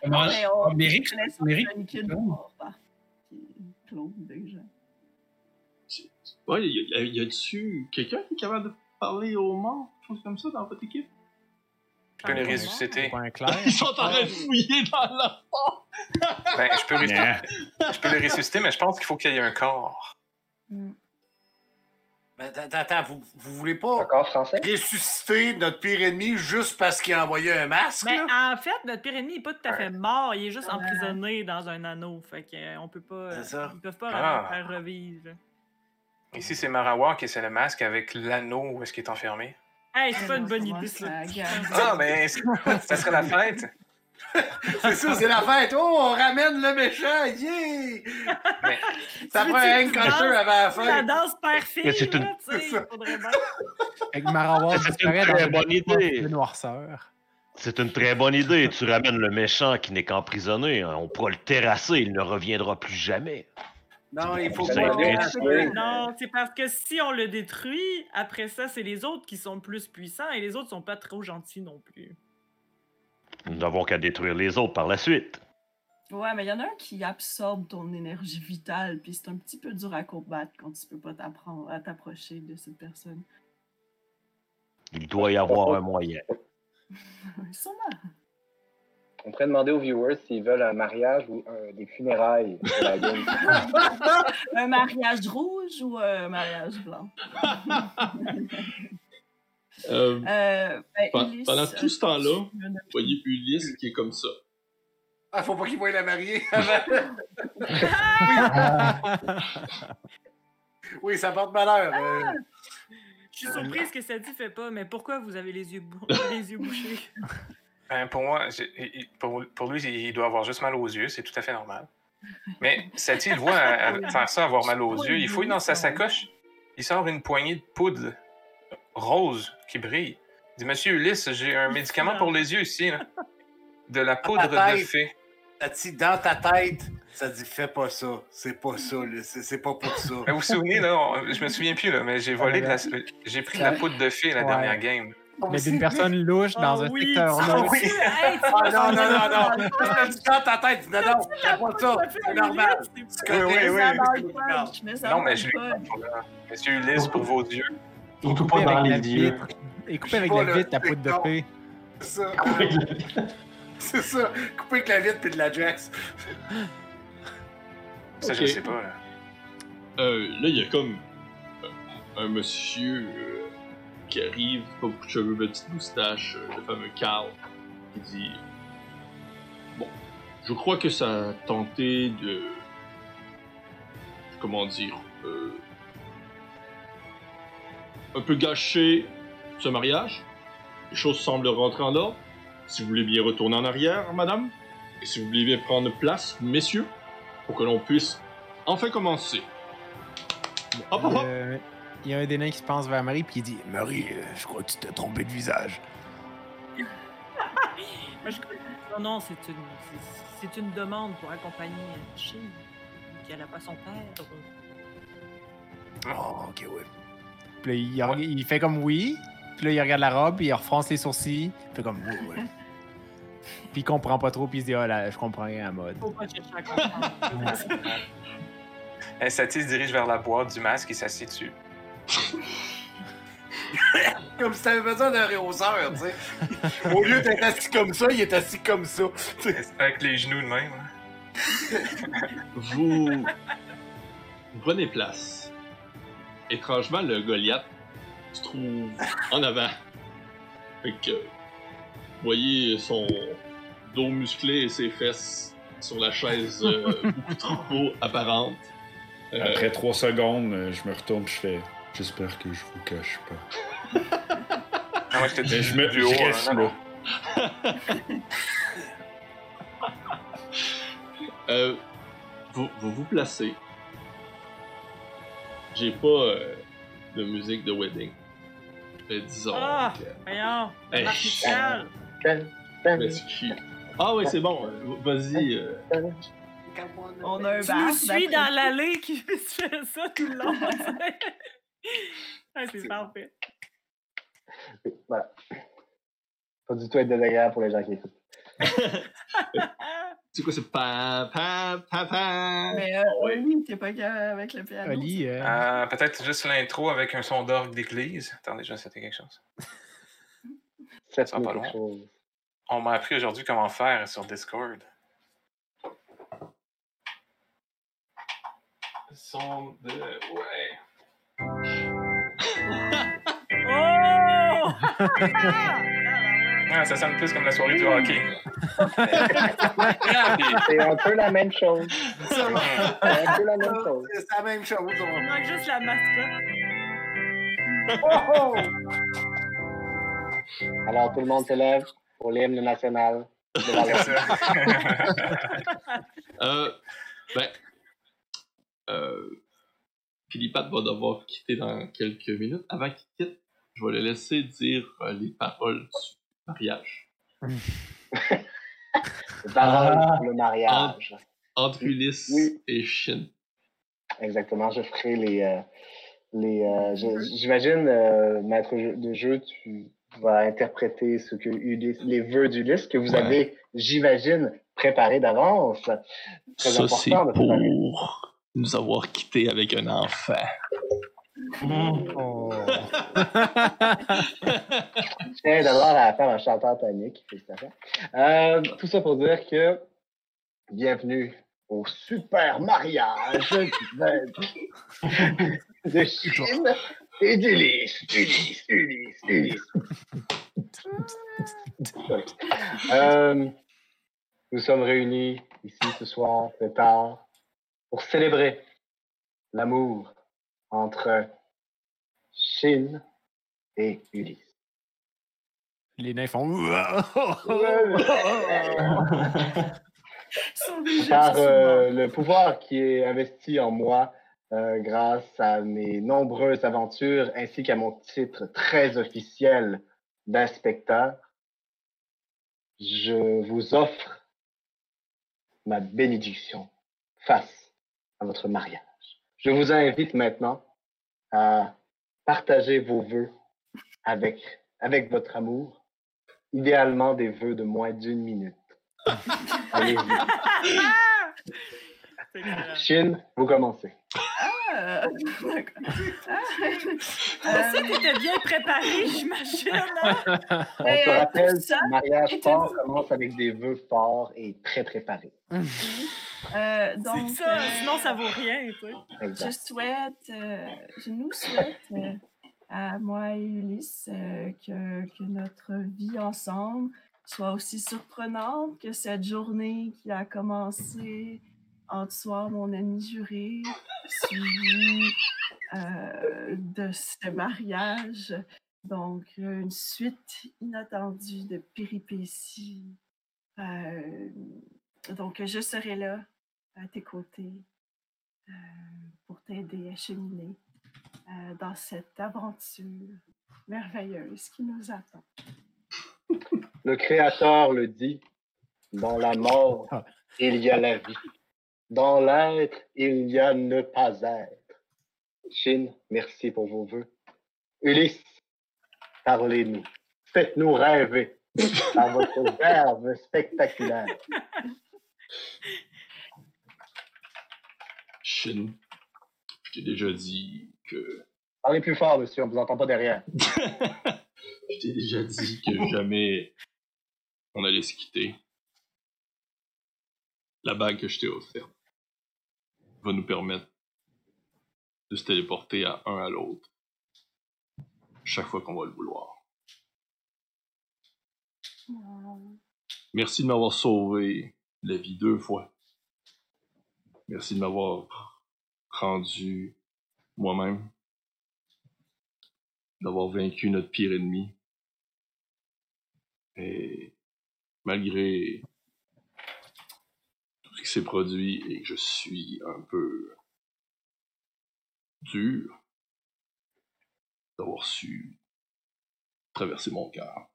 Non, mais on Méric, connaît ça, Méric, le liquide clone. noir, qui clone des gens. Ouais, y a-tu quelqu'un qui est capable de parler aux morts, quelque chose comme ça dans votre équipe? Je peux les Ah, ressusciter. Ils sont en train de fouiller dans la Ben, je peux, je les ressusciter, mais je pense qu'il faut qu'il y ait un corps. Mm. Mais attends, attends, vous, vous voulez pas ressusciter notre pire ennemi juste parce qu'il a envoyé un masque? Mais là? en fait, notre pire ennemi n'est pas tout à fait mort, il est juste emprisonné dans un anneau. Fait que euh, on peut pas. euh, ça. Ils peuvent pas Ah. faire revivre. Ici, c'est Marawak et c'est le masque avec l'anneau où est-ce qu'il est enfermé. Hey, c'est pas une bonne idée, ça. Ah, mais c'est- ça serait la fête. C'est ça, c'est la fête. Oh, on ramène le méchant, yeah! Mais- Ça prend un danses? avant la La fête. danse Mais c'est une- C'est ça. faudrait bien. Avec Marawar C'est une disparaît très bonne idée. de noirceur. C'est une très bonne idée. Tu ramènes le méchant qui n'est qu'emprisonné. hein. On pourra le terrasser. Il ne reviendra plus jamais. Non, il faut pas Non, c'est parce que si on le détruit, après ça, c'est les autres qui sont plus puissants et les autres sont pas trop gentils non plus. Nous n'avons qu'à détruire les autres par la suite. Ouais, mais il y en a un qui absorbe ton énergie vitale, puis c'est un petit peu dur à combattre quand tu peux pas t'apprendre à t'approcher de cette personne. Il doit y avoir un moyen. Sûrement. On pourrait demander aux viewers s'ils veulent un mariage ou un- des funérailles de la game. un mariage rouge ou un mariage blanc? Euh, Euh, ben, Ulysse, pendant tout ce temps-là, euh, vous voyez Ulysse qui est comme ça. Ah, faut pas qu'il voie la mariée avant. Oui, ça porte malheur. euh. Je suis surprise que ça dit fait pas, mais pourquoi vous avez les yeux, bou- les yeux bouchés? Ben, pour moi, pour, pour lui, il doit avoir juste mal aux yeux, c'est tout à fait normal. Mais Sati le voit à- à faire ça, avoir mal aux yeux. Il fouille dans sa sacoche. Il sort une poignée de poudre rose qui brille. Il dit Monsieur Ulysse, j'ai un médicament pour les yeux ici. là. De la poudre de fée. Tati, dans ta tête, ça dit fais pas ça. C'est pas ça, là. C'est c'est pas pour ça. Mais vous vous souvenez, là, on- je me souviens plus, là, mais j'ai volé de la. J'ai pris de la poudre de fée la Ouais. dernière game. Mais d'une personne louche dans Ah un oui, secteur Ah là. oui! Ah non, non, non, non! Dit dans ta tête, non, non, fais pas ça, c'est normal. C'est Oui, oui, oui. Non, mais je lui. Monsieur Ulysse, pour vos yeux. Il coupe Coupé pas dans avec la les yeux. vitre. Et coupé avec la vitre, la poudre de fée. C'est ça. C'est ça. Couper avec la vitre puis de la Jax. Ça, je sais pas, là. Euh, là, il y a comme un, un monsieur euh, qui arrive, pas beaucoup de cheveux, petite moustache, euh, le fameux Carl, qui dit Bon, je crois que ça a tenté de. Comment dire euh, Un peu gâcher ce mariage. Les choses semblent rentrer en ordre. Si vous voulez bien retourner en arrière, madame, et si vous voulez bien prendre place, messieurs, pour que l'on puisse enfin commencer. Hop, hop, hop. Euh, Il y a un des nains qui se pense vers Marie puis il dit Marie, euh, je crois que tu t'es trompé de visage. Moi, je- Non, non, c'est une, c'est- c'est une demande pour accompagner Chine, qui n'a pas son père. Oh, ok, ouais. Puis là, il, fait comme oui. Puis là, il regarde la robe, puis il refronce les sourcils. Il fait comme oui, ouais. puis il comprend pas trop, puis il se dit, ah là, je comprends rien à mode. Faut pas chercher à comprendre. Sati se dirige vers la boîte du masque et s'assied dessus. Comme si t'avais besoin d'un réhausseur, tu sais. Au lieu d'être assis comme ça, il est assis comme ça. tu sais. Avec les genoux de même. hein? Vous prenez place. Étrangement, le Goliath se trouve en avant. Fait que vous voyez son dos musclé et ses fesses sur la chaise euh, beaucoup trop apparente. Euh, Après trois secondes, euh, je me retourne et je fais J'espère que je vous cache pas. Ah, je me, du je haut. reste hein, là. Euh, vous, vous vous placez. J'ai pas euh, de musique de wedding. Ça fait 10 ans. Ah! euh, Voyons, Hey, je m'excuse. Ah ouais, c'est bon. euh, Vas-y. euh, On a un Tu bar. nous suis dans l'allée qui fait ça tout le long. Ouais, c'est parfait. Oui, Voilà. Pas du tout être désagréable pour les gens qui écoutent. C'est quoi ce pa pa pa pa? Euh, oui, oui t'es pas avec le piano. Oli, euh... Ah, peut-être juste l'intro avec un son d'orgue d'église. Attendez, déjà, c'était quelque chose. Ça sera pas long. Chose. On m'a appris aujourd'hui comment faire sur Discord. Son de ouais. oh! Ah, ça sonne plus comme la soirée du hockey. C'est un peu la même chose. C'est un peu la même chose. C'est la même chose. Il on- manque juste la mascotte. Oh, oh! Alors, tout le monde se lève pour l'hymne national. de la. Euh, ben, euh, Philippat va devoir quitter dans quelques minutes. Avant qu'il quitte, je vais le laisser dire euh, les paroles du mariage. Ah. pour le mariage. Entre Ulysse Oui. et Shin. Exactement, je ferai les. euh, les euh, je- J'imagine, euh, maître de jeu, tu vas interpréter ce que Ulysse, les vœux d'Ulysse que vous Ouais. avez, j'imagine, préparés d'avance. Ça, c'est pour nous avoir quittés avec un enfant. Oh. Je tiens d'abord à faire un chanteur tonique. Euh, tout ça pour dire que bienvenue au super mariage de, de Chine et d'Ulysse. Ulysse, Ulysse, Ulysse. Euh, nous sommes réunis ici ce soir, très tard, pour célébrer l'amour entre Chine et Ulysse. Les nains font. par euh, le pouvoir qui est investi en moi euh, grâce à mes nombreuses aventures ainsi qu'à mon titre très officiel d'inspecteur, je vous offre ma bénédiction face à votre mariage. Je vous invite maintenant à partager vos vœux avec, avec votre amour, idéalement des vœux de moins d'une minute. Allez-y. Chine, vous commencez. Ah, d'accord. Ah, ça, t'étais bien préparé, j'imagine. hein? On se rappelle, le mariage fort commence avec des vœux forts et très préparés. Euh, donc, ça, euh, sinon ça vaut rien, tu sais. Je souhaite, euh, je nous souhaite euh, à moi et Ulysse que, que notre vie ensemble soit aussi surprenante que cette journée qui a commencé en tuant mon ami juré, suivi euh, de ce mariage. Donc, une suite inattendue de péripéties. Euh, donc, je serai là à tes côtés euh, pour t'aider à cheminer euh, dans cette aventure merveilleuse qui nous attend. Le Créateur le dit, dans la mort, Ah. il y a la vie. Dans l'être, il y a ne pas être. Chine, merci pour vos vœux. Ulysse, parlez-nous. Faites-nous rêver par votre verve spectaculaire. Shin, je t'ai déjà dit que. Parlez plus fort, monsieur, on ne vous entend pas derrière. je t'ai déjà dit que jamais on allait se quitter. La bague que je t'ai offerte va nous permettre de se téléporter à un à l'autre chaque fois qu'on va le vouloir. Merci de m'avoir sauvé la vie deux fois. Merci de m'avoir rendu moi-même. D'avoir vaincu notre pire ennemi. Et malgré tout ce qui s'est produit et que je suis un peu dur d'avoir su traverser mon cœur.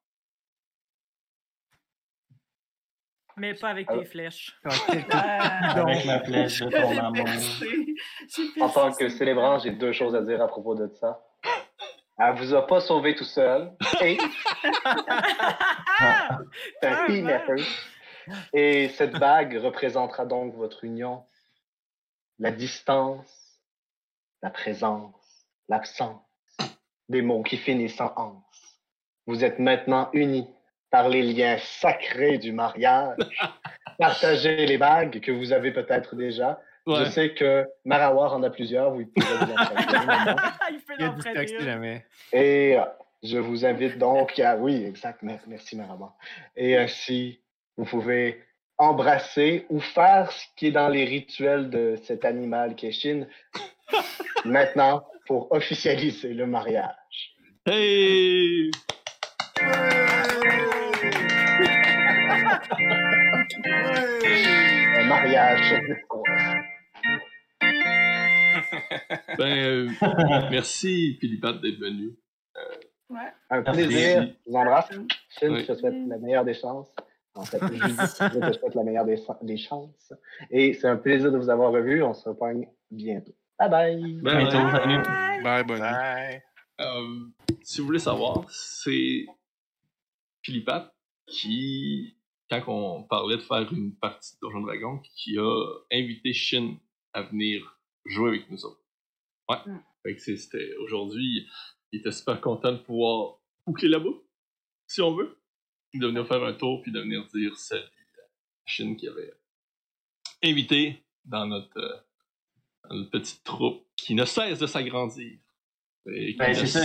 Mais pas avec tes flèches. Avec ma flèche de ton amour. En tant que célébrant, j'ai deux choses à dire à propos de ça. Elle vous a pas sauvé tout seul. Et c'est un team effort. Et cette bague représentera donc votre union, la distance, la présence, l'absence, des mots qui finissent en anse. Vous êtes maintenant unis par les liens sacrés du mariage. Partagez les bagues que vous avez peut-être déjà. Ouais. Je sais que Marawar en a plusieurs. Vous pouvez vous en prêter. Il fait Il jamais. Et euh, Je vous invite donc à. Oui, exact. mer- Merci, Marama. Et ainsi, vous pouvez embrasser ou faire ce qui est dans les rituels de cet animal qui est Shin. Maintenant, pour officialiser le mariage. Hey! Un mariage. Ben, euh, merci, Philippette, d'être venu. Ouais. Un Merci. plaisir. Je vous embrasse. Je te souhaite la meilleure des chances. En fait, je, je te souhaite la meilleure des, des chances. Et c'est un plaisir de vous avoir revu. On se repogne bientôt. Bye bye. Bye, bonne nuit. Bye. Euh, si vous voulez savoir, c'est Philippette qui, quand on parlait de faire une partie de Donjon Dragon, qui a invité Shin à venir jouer avec nous autres. Ouais. Mm. Fait que c'est- c'était aujourd'hui, il était super content de pouvoir boucler la boucle, si on veut, de venir faire un tour puis de venir dire salut à Shin qui avait invité dans notre, euh, dans notre petite troupe qui ne cesse de s'agrandir. Ben, c'est ça,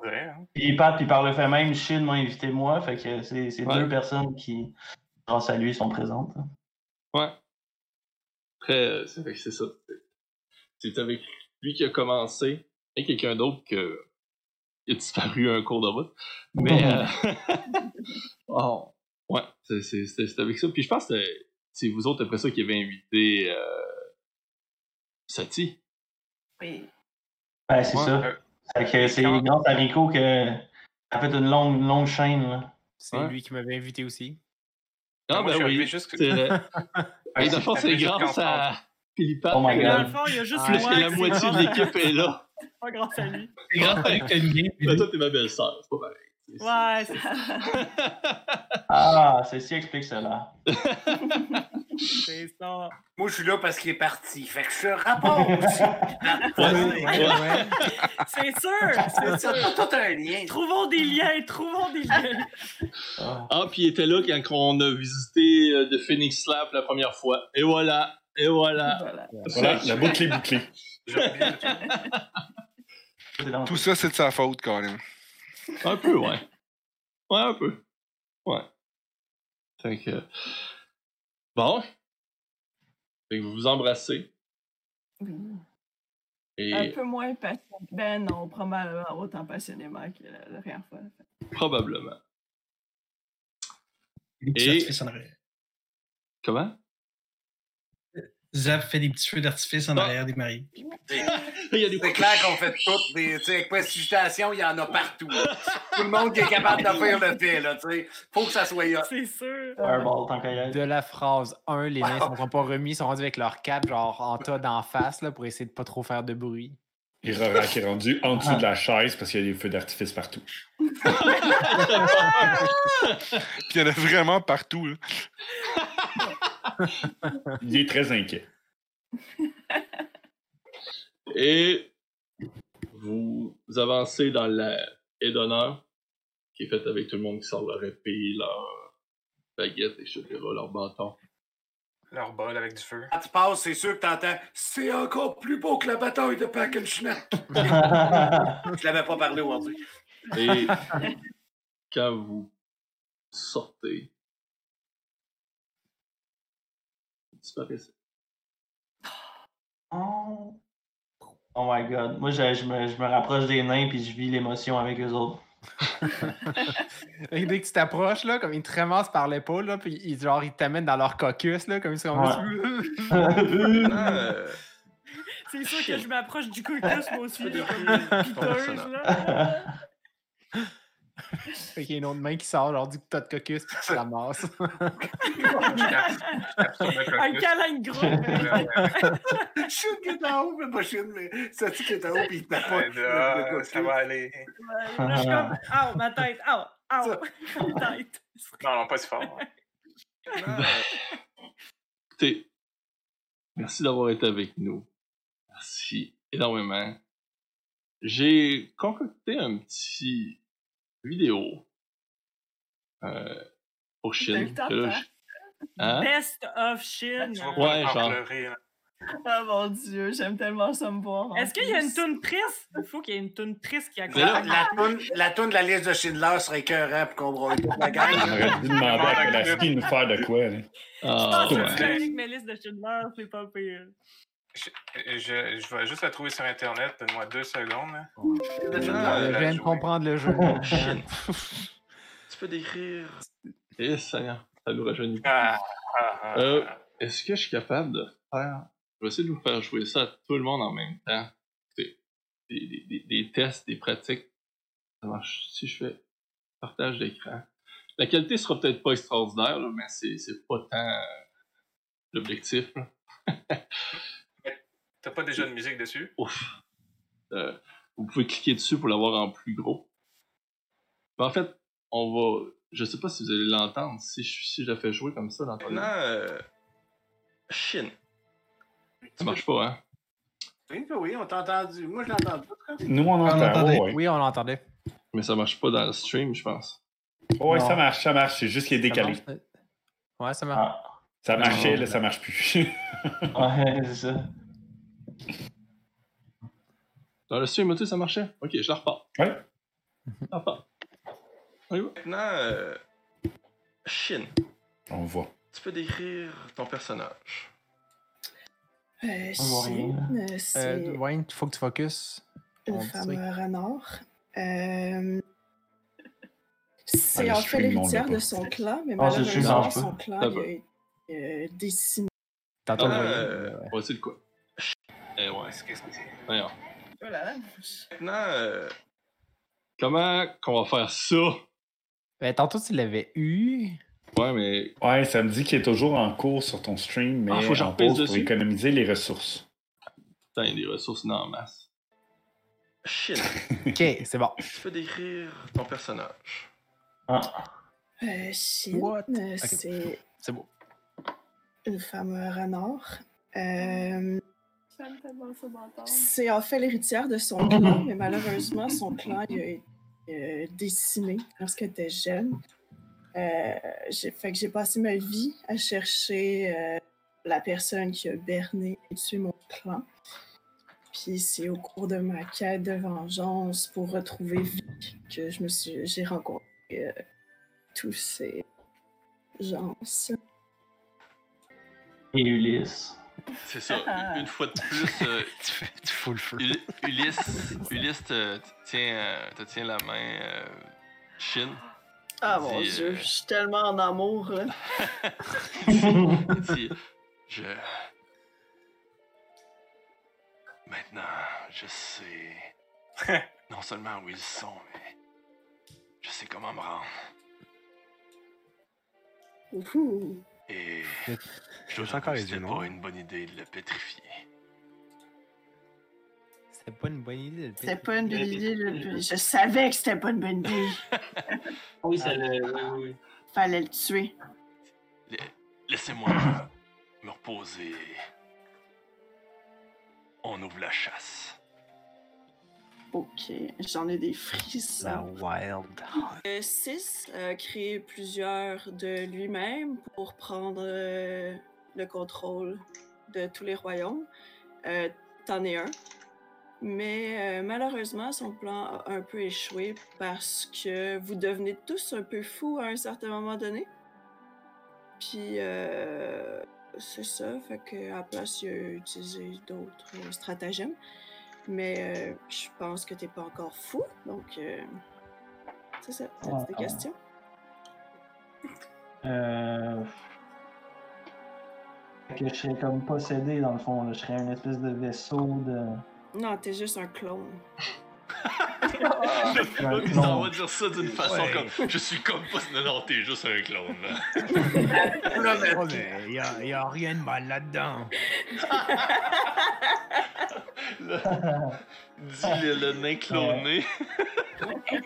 On dirait, hein? Puis Pat, puis par le fait même, Shin m'a invité moi, fait que c'est Ouais. deux personnes qui, grâce à lui, sont présentes. hein. Ouais. Après, euh, c'est fait que c'est ça. C'est- avec lui qui a commencé et quelqu'un d'autre que il a disparu un cours de route. Mais euh, oh, ouais, c'est- avec ça. Puis je pense que c'est vous autres après ça qui avez invité euh, Sati. Oui. Ben, c'est Ouais. ça. Fait que c'est grâce à Rico que ça a fait une longue, longue chaîne. Là. C'est Ouais. lui qui m'avait invité aussi. Ah je ben oui, juste- Et que dans le fond, c'est grâce à Philippe. Oh my que dans God. le fond, il y a juste Ah, Plus que la moitié de l'équipe est là. Pas grâce à lui. C'est grave que t'as une game. Toi, t'es ma belle-sœur, c'est pas pareil. Ouais, c'est ça. Ah, ceci explique cela. C'est ça. Moi, je suis là parce qu'il est parti. Fait que je rapporte. Ouais, ouais. C'est sûr, c'est sûr. a tout un lien. Trouvons des liens, trouvons des liens. Ah. Ah, puis il était là quand on a visité euh, The Phoenix Slap la première fois. Et voilà, et voilà. Voilà. Voilà, la boucle est bouclée. Tout ça, c'est de sa faute, Colin. Un peu, ouais. Ouais, un peu. Ouais. Fait que... Bon. Fait que vous vous embrassez. Oui. Et Un peu moins passionné. Ben non, probablement autant passionnément que la, dernière fois. probablement. Et-. Comment? Zap fait des petits feux d'artifice en Ah. arrière des maris. Il y a des C'est clair qu'on fait toutes des. Tu sais, avec prestigitation, il y en a partout. là. Tout le monde qui est capable de faire le fait, là, tu sais. Faut que ça soit là. C'est sûr. Fireball, tant qu'à y être. De la phrase 1, les nains ne sont pas remis, ils sont rendus avec leur 4, genre en tas d'en face, là, pour essayer de pas trop faire de bruit. Et Rorak est rendu en dessous de la chaise parce qu'il y a des feux d'artifice partout. Puis il y en a vraiment partout. Là. Il est très inquiet. Et vous avancez dans la haie d'honneur, qui est faite avec tout le monde qui sort leur épée, leur baguette, etc., leur bâton. Leur bol avec du feu. Quand tu passes, c'est sûr que t'entends C'est encore plus beau que la bataille de Packenschnack. Je l'avais pas parlé aujourd'hui. Et quand vous sortez, vous disparaissez. Oh. Oh my god. Moi, je, je me, je me rapproche des nains puis je vis l'émotion avec eux autres. Et dès que tu t'approches, là, comme ils te ramassent par l'épaule, là, puis ils, genre, ils t'amènent dans leur caucus, là, comme ils sont. Euh, C'est sûr que je m'approche du caucus, moi aussi. là, comme piteuse, là. fait qu'il y a une autre main qui sort, genre du tas de caucus, puis tu ramasses. Un câlin de gros. Est en haut, mais pas mais c'est qui est en haut, puis il tape Ouais, là, ça va aller. Là, je suis comme, ah, ma tête, ah, ah, ma tête. Non, non, pas si fort. Écoutez, merci d'avoir été avec nous. Merci énormément. J'ai concocté un petit vidéo euh, pour Chine. que là, je- Hein? Best of vas Ouais, pas genre. Oh mon dieu, j'aime tellement ça me voir. Est-ce qu'il y a une toune triste? Il faut qu'il y ait une toune triste qui La, accompagne. la, toune, la toune de la liste de Schindler serait écœurant pour qu'on broye la On gang. aurait dû demander à Kolaski de nous faire de quoi. Là. Ah, c'est ouais. avec mes listes de Schindler, c'est pas pire. Je, je, je vais juste la trouver sur Internet. Donne-moi deux secondes. Ah, Je viens de comprendre le jeu. Chine. tu peux décrire. Et ça, ça nous rajeunit. Ah, ah, ah, Euh. Est-ce que je suis capable de faire. Je vais essayer de vous faire jouer ça à tout le monde en même temps. Des, des, des, des tests, des pratiques. Ça marche. Si je fais partage d'écran. La qualité sera peut-être pas extraordinaire, là, mais c'est c'est pas tant euh, l'objectif. T'as pas déjà de musique dessus? Ouf. Euh, vous pouvez cliquer dessus pour l'avoir en plus gros. Mais en fait, on va. Je sais pas si vous allez l'entendre. Si je, si je la fais jouer comme ça, l'entendez Non, euh, Chine. Ça marche pas, hein? Oui, oui, on t'a entendu. Moi, je l'entends pas. toi. Nous, on entend. entendait. Oh, ouais. Oui, on l'entendait. Mais ça marche pas dans le stream, je pense. Oh, ouais, Non. ça marche, ça marche. C'est juste qu'il est décalé. Ça marche? Ouais, ça marche. Ah, Ça marchait, Non. là, ça marche plus. ouais, c'est ça. Dans le stream, tu sais, ça marchait? Ok, je la repars. Ouais. Je la repars. Maintenant, euh, Chine. on voit. Tu peux décrire ton personnage. Euh, On voit Chine, rien. euh, c'est Euh, Wayne, il faut que tu focuses. femme dirait. renard. Euh, c'est le en fait l'héritière de son clan, mais Ah, le malheureusement, son clan il a été décimé. Tantôt, Ah, le Wayne, euh, ouais. On va essayer de quoi? Ouais. Qu'est-ce que c'est? Voyons. Voilà. Maintenant, euh, Comment qu'on va faire ça? Ben, tantôt, tu l'avais eu. Ouais, mais. Ouais, ça me dit qu'il est toujours en cours sur ton stream, mais Ah, faut en pause pour économiser les ressources. Putain, il y a des ressources la masse. Chine. Ok, c'est bon. Tu peux décrire ton personnage. Ah, Euh, What? euh, c'est C'est beau. une femme renard. Euh, C'est en fait l'héritière de son clan, mais malheureusement, son clan il a été euh, décimé lorsqu'elle était jeune. Euh, j'ai fait que j'ai passé ma vie à chercher euh, la personne qui a berné et tué mon clan. Puis c'est au cours de ma quête de vengeance pour retrouver Vic que je me suis j'ai rencontré euh, tous ces gens. et Ulysse. C'est ça. Une fois de plus, euh, Tu fais tu fous le feu. Ul- Ulysse, Ulysse te, te tient, euh, te tient la main, euh, Chine. Ah mon mon dieu, euh, je suis tellement en amour là. Il dit, je. Maintenant, je sais non seulement où ils sont, mais je sais comment me rendre. Ouhou. Et Je- sens que c'était pas une bonne idée de le pétrifier. C'était pas une bonne idée de le C'était pas une bonne idée. là, puis Je savais que c'était pas une bonne idée. Oui, c'est le. Oui, oui. Fallait le tuer. La- Laissez-moi me reposer. On ouvre la chasse. Ok, j'en ai des frissons. La Wild. Euh, Sis a créé plusieurs de lui-même pour prendre euh, le contrôle de tous les royaumes. Euh, T'en es un. Mais euh, malheureusement, son plan a un peu échoué parce que vous devenez tous un peu fous à un certain moment donné. Puis, euh, c'est ça. Fait qu'à la place, il a utilisé d'autres euh, stratagèmes. Mais euh, je pense que t'es pas encore fou. Donc, euh, c'est ça. T'as Ouais, des questions? Euh... Que je serais comme possédé dans le fond. là. Je serais une espèce de vaisseau de. Non, t'es juste un clone. Il clone. va dire ça d'une façon Ouais. comme Je suis comme pas. Non, non, t'es juste un clone. là. Mais y a, y a rien de mal là-dedans. Dis le, le nain cloné.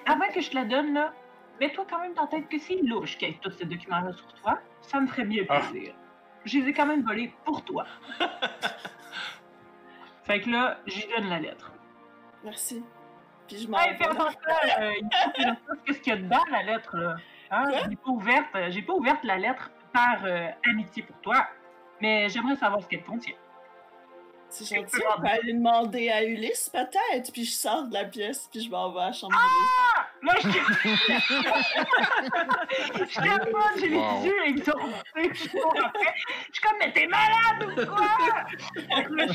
Avant que je te la donne, là, mets-toi quand même dans la tête que c'est louche qu'il y ait tous ces documents-là sur toi. Ça me ferait bien Ah. plaisir. Je les ai quand même volés pour toi. fait que là, j'y donne la lettre. Merci. Puis je m'en Hey, fais vais. attention, euh, qu'est-ce qu'il y a dedans, la lettre, là. Hein? J'ai pas ouverte, euh, pas ouverte la lettre par euh, amitié pour toi, mais j'aimerais savoir ce qu'elle contient. C'est gentil, on peut aller demander à Ulysse, peut-être. Puis je sors de la pièce, puis je m'en vais à la chambre Ah! Là, je Je capote, j'ai les Wow. yeux exorbités. Je suis comme, mais t'es malade ou quoi? Là, je,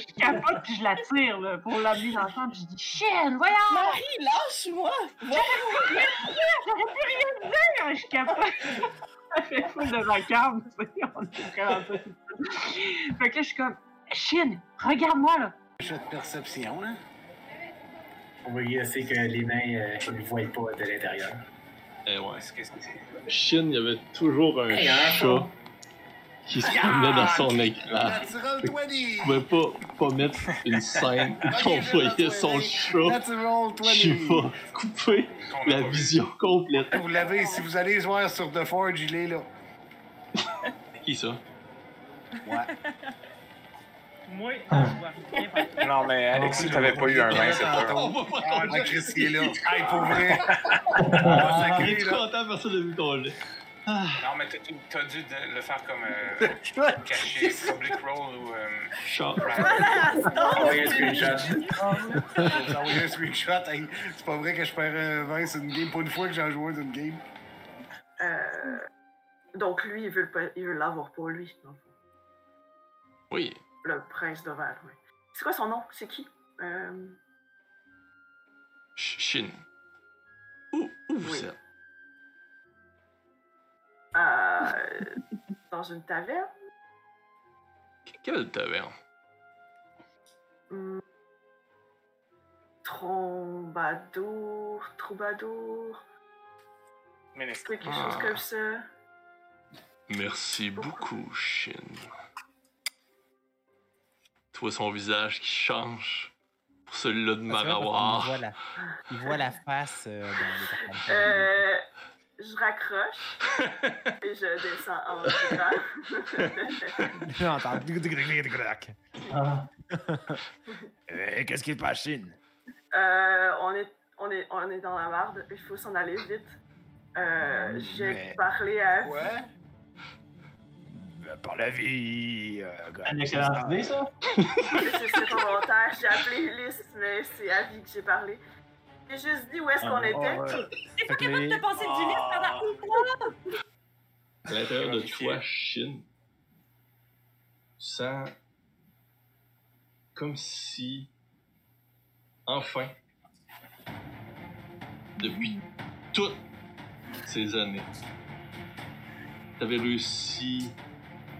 je capote, puis je la tire là, pour l'amener dans la chambre. Puis je dis, chienne, voyons! Marie, lâche-moi! J'aurais pu rien dire! Je capote. Ça fait fou de vacarme, tu sais. On est vraiment ça. Fait que là, je suis comme, chienne, regarde-moi là. Jeu de perception, là. On va guesser que les nains euh, ne le voient pas de l'intérieur. Eh ouais. Qu'est-ce que c'est? Shin, il y avait toujours un Hey, un chat qui se promenait dans son écran. Natural Fait que 20! Tu pouvais pas, pas mettre une scène où on voyait son chat Natural 20! qui va couper la vision complète. Vous l'avez, si vous allez voir sur The Forge, il est là. Qui ça? Ouais. Moi, je vois rien. Non, mais Alexis, t'avais pas eu un nain, c'est sûr. On va pas Ah, tomber. Chris, il est là. Hey, pour vrai. Il est là. content, personne n'a vu ton jet. Non, mais t'as- t'as dû de- le faire comme euh, caché, public roll ou. euh. Envoyez un screenshot. Envoyé un screenshot. Hey, c'est pas vrai que je perds un 20 sur une game. Pas une fois que j'en joue un d'une game. Euh, donc lui, il veut l'avoir pour lui. Oui. Le prince d'Oval, oui. C'est quoi son nom? C'est qui? Euh, Shin. Où, où vous Oui. êtes? euh, dans une taverne? Quelle taverne? Hmm. Trombadour, troubadour, Ministre. quelque Ah. chose comme ça. Merci beaucoup, Shin. Tu vois son visage qui change pour celui-là de Il Marawar. voit la, il voit la face euh, dans les. Euh, je raccroche et je descends en dig, dig. Ah. Eh, Qu'est-ce qui se passe, Chine? Euh, on, est, on, est, on est dans la marde, il faut s'en aller vite. Euh, J'ai Mais- parlé à. Ouais. Euh, Par la vie. euh, Une excellente idée, ça? C'est c'est pas volontaire. J'ai appelé Ulysse, mais c'est à vie que j'ai parlé. J'ai juste dit où est-ce qu'on Ah, était. T'es pas Fait que capable les- de passer du livre pendant une mois! À l'intérieur de toi, tu sens comme si, enfin, depuis toutes ces années, tu avais réussi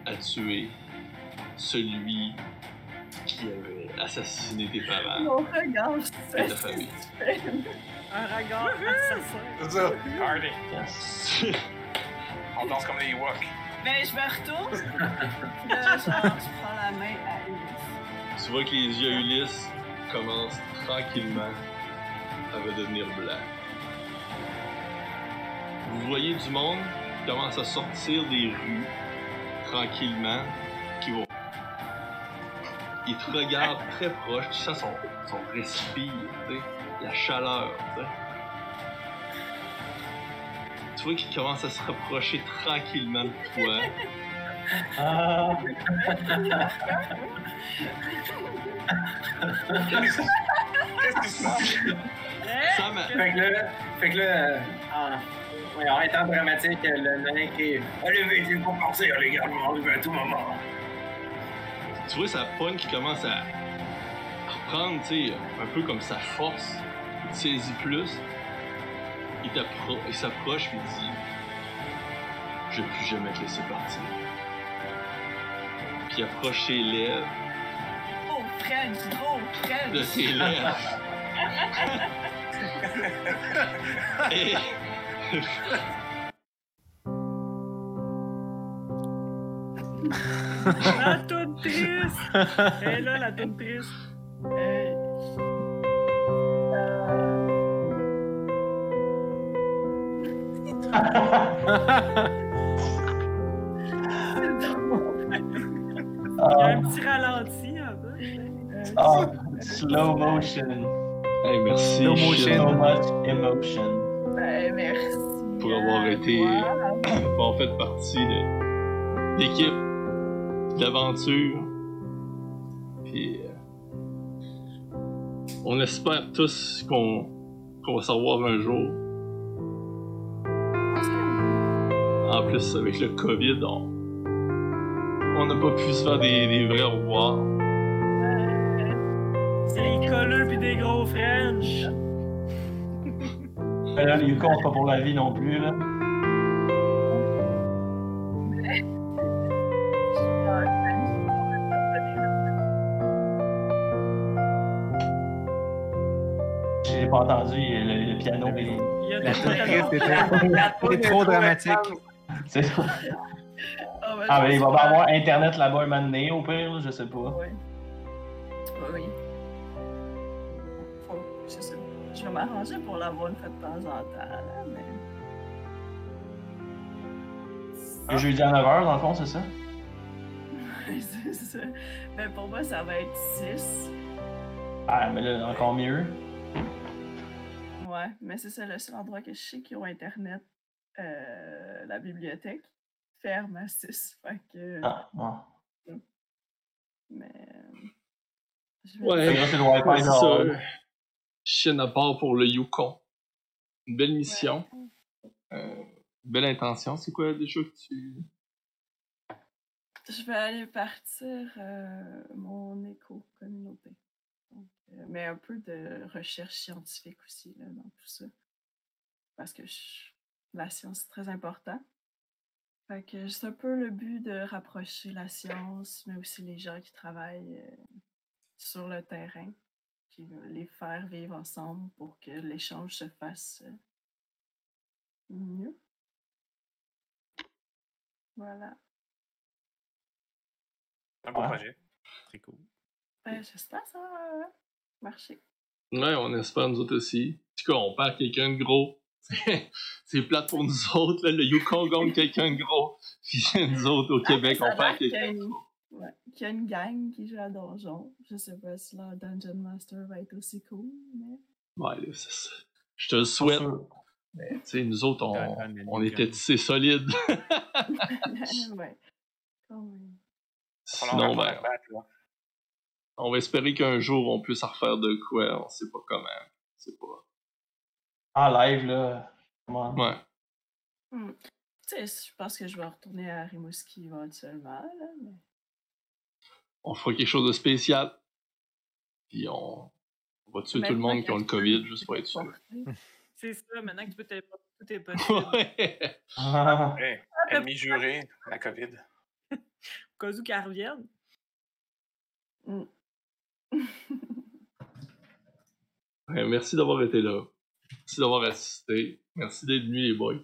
à tuer celui qui avait assassiné tes parents Mon regard, et c'est ta famille. Un regard assassin. C'est ça. Party. On danse comme les Ewoks. Ben, je me retourne. Genre, je prends la main à Ulysse. Tu vois que les yeux à Ulysse commencent tranquillement à devenir blancs. Vous voyez du monde qui commence à sortir des rues tranquillement, qui vont. Ils te regardent très proche, tu sens son, son respire, tu la chaleur, tu sais. Tu vois qu'il commence à se rapprocher tranquillement de toi. Ah. Qu'est-ce se passe? Sam, Fait que là, fait que là, euh, en, ouais, en étant dramatique, le nain qui est Allez vite, il faut partir, les gars, on va arriver à tout moment. tu vois sa pogne qui commence à à reprendre, tu sais, un peu comme sa force. Il te saisit plus. Il s'approche et il dit Je vais plus jamais te laisser partir. Puis il approche ses lèvres, Oh, French, gros French. de ses lèvres. et. La toune triste! Elle est là, la toune triste. Hey. Il y a un petit ralenti un peu. Ah, slow motion. Hey, merci, Slow motion. So much emotion. Ben, merci. pour avoir euh, été. pour avoir fait partie de l'équipe d'aventure. Puis, euh, on espère tous qu'on va se revoir un jour. En plus, avec le COVID, on on n'a pas pu se faire des, des vrais au revoir. C'est les colleux pis des gros French. Là, les comptent pas pour la vie non plus, là. J'ai pas entendu le, le piano. mais- Il y a La trop dramatique. C'est ça. Ah, ben, Ah, mais il va pas avoir Internet là-bas un moment donné, au pire, je sais pas. Ouais. Oui. Vais m'arranger pour l'avoir une fois de temps en temps, là, mais. Jeudi à 9h, dans le fond, c'est ça? c'est ça. Mais pour moi, ça va être 6. Ah, mais là, encore mieux. Ouais, mais c'est ça le seul endroit que je sais qui ont Internet. Euh, la bibliothèque ferme à 6. Fait que. Ah, ouais. Mais. euh, je vais- Ouais, c'est le Wi-Fi ouais, c'est dehors. ça. Chine à part pour le Yukon. Une belle mission. Euh, belle intention. C'est quoi déjà que tu. Je vais aller partir euh, mon éco-communauté. Euh, mais un peu de recherche scientifique aussi là, dans tout ça. Parce que je- la science, c'est très important. Fait que c'est un peu le but de rapprocher la science, mais aussi les gens qui travaillent sur le terrain, puis euh, les faire vivre ensemble pour que l'échange se fasse euh, mieux. Voilà. Un beau Ouais. projet. C'est cool. Ben, j'espère que ça va marcher. Ouais, on espère nous autres aussi. En tout cas, on perd quelqu'un de gros. C'est plate pour nous autres, là. Le Yukon gagne quelqu'un de gros. Puis nous autres, au Québec, Ah, ça on perd quelqu'un de gros. Ouais, qu'il y a une gang qui joue à Donjon. Je sais pas si leur Dungeon Master va être aussi cool, mais. Ouais, là, c'est ça. Je te le souhaite. Mais, tu sais, nous autres, on, on était tissés solides. ouais. Quand même. Sinon, On va ben, on va espérer qu'un jour, on puisse en refaire de quoi. On sait pas comment. C'est pas. En live, là. Comment? Ouais. Hmm. Tu sais, je pense que je vais retourner à Rimouski éventuellement, là, mais. On fera quelque chose de spécial. Puis on, on va tuer tout le monde qui ont le COVID, juste pour être sûr. C'est ça, maintenant que tu peux téléporter, tout est possible. Ouais. Ah, ennemi juré, la COVID. Au cas où qu'elle revienne. Ouais, merci d'avoir été là. Merci d'avoir assisté. Merci d'être venus, les boys.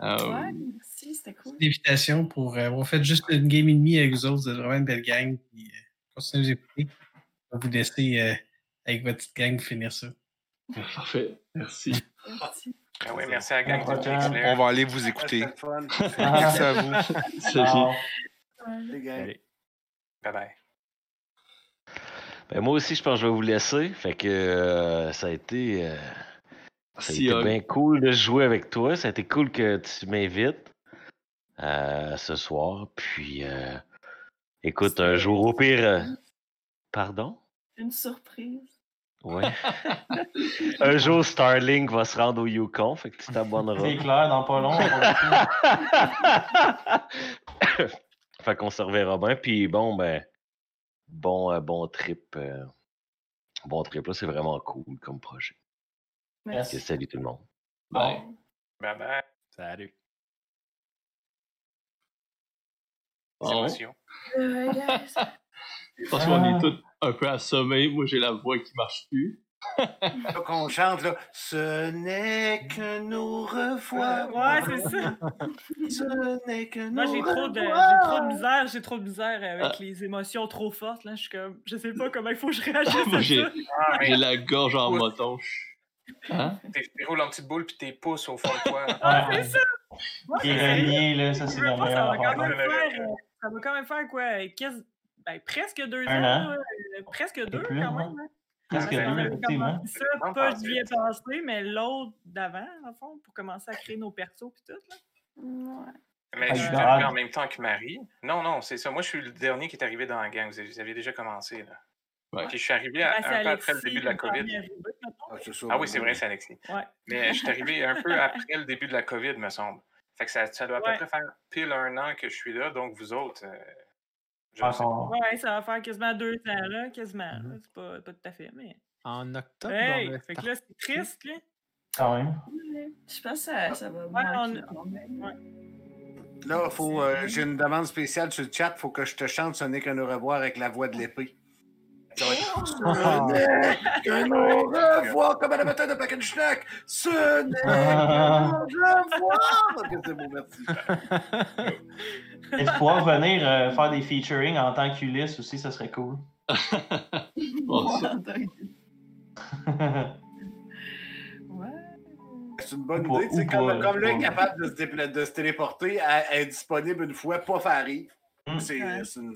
Ouais, merci, c'était cool. L'invitation pour euh, avoir fait juste une game et demie avec vous autres. Vous êtes vraiment une belle gang. Puis, euh, continuez à vous écouter. On va vous laisser euh, avec votre petite gang finir ça. Parfait. Merci. Merci. Ah oui, merci à la gang Pixelair. On va aller vous écouter. Merci à vous. Salut. Ah. Allez. Bye bye. Ben, moi aussi, je pense que je vais vous laisser. Fait que euh, ça a été, euh, ça a Merci, été Hug. bien cool de jouer avec toi. Ça a été cool que tu m'invites euh, ce soir. Puis, euh, écoute, un C'était- jour au pire. euh, Pardon? Une surprise. Ouais. un jour, Starlink va se rendre au Yukon. Fait que tu t'abonneras. C'est clair, dans pas long. fait qu'on se reverra bien. Puis bon, ben, bon, euh, bon trip. euh, bon trip, là, c'est vraiment cool comme projet. Merci. Salut tout le monde. Bye. Bye bye. Salut. Bon. émotions. Ouais, guys. Parce qu'on est tous un peu assommés. Moi, j'ai la voix qui marche plus. Là qu'on chante, là. Ce n'est que nous revoir. Ouais, c'est ça. Ce n'est que nous Moi, j'ai trop, de, j'ai trop de misère, j'ai trop de misère avec Ah. les émotions trop fortes. Là. Je suis comme, je sais pas comment il faut que je réagisse Moi, à j'ai ça. Ah, mais j'ai la gorge en Ouais. moton. Hein? t'es- tu roules en petite boule puis tes pouces au fond de toi. Ah, Ouais. c'est ça! Sérieux. reliés, là, ça, c'est pas, ça va quand même faire, euh, ça va quand même faire quoi? quasi- ben, presque deux Un ans, an. euh, presque deux plus, quand même. hein. Presque deux, effectivement. ça, pas je y ai pensé, mais l'autre d'avant, en fond, pour commencer à créer nos persos puis tout. Là. Ouais. Mais Ah, je suis arrivé en même temps que Marie. Non, non, c'est ça. Moi, je suis le dernier qui est arrivé dans la gang. Vous avez, vous avez déjà commencé, là. Ouais. Puis je suis arrivé à- Ben, un peu après le début de la COVID. Ah. Ah oui, c'est vrai, c'est Alexis. Ouais. Mais je suis arrivé un peu après le début de la COVID, me semble. Fait que ça, ça doit à peu Ouais. près faire pile un an que je suis là, donc vous autres, euh, je Ah, ne sais son- Ouais, ça va faire quasiment deux ans, là, quasiment. Mhm. C'est pas, pas tout à fait, mais. En octobre, Hey! Fait que là, c'est triste, là. Quand même. Je pense que ça, ça va Ouais, on-. Là, faut, euh, j'ai une demande spéciale sur le chat. Faut que je te chante Ce n'est qu'un au revoir avec la voix de l'épée. Ce n'est qu'un au revoir comme à la bataille de Packenschnack. Ce n'est qu'un au revoir. Ok, c'est bon, merci. Et de pouvoir venir euh, faire des featuring en tant qu'Ulysse aussi, ça serait cool. Bon, Ouais. C'est une bonne Ou idée. ou comme, pas, comme est pas. capable de se, de se téléporter, être disponible une fois, pas faire. Mm. Ouais. c'est une.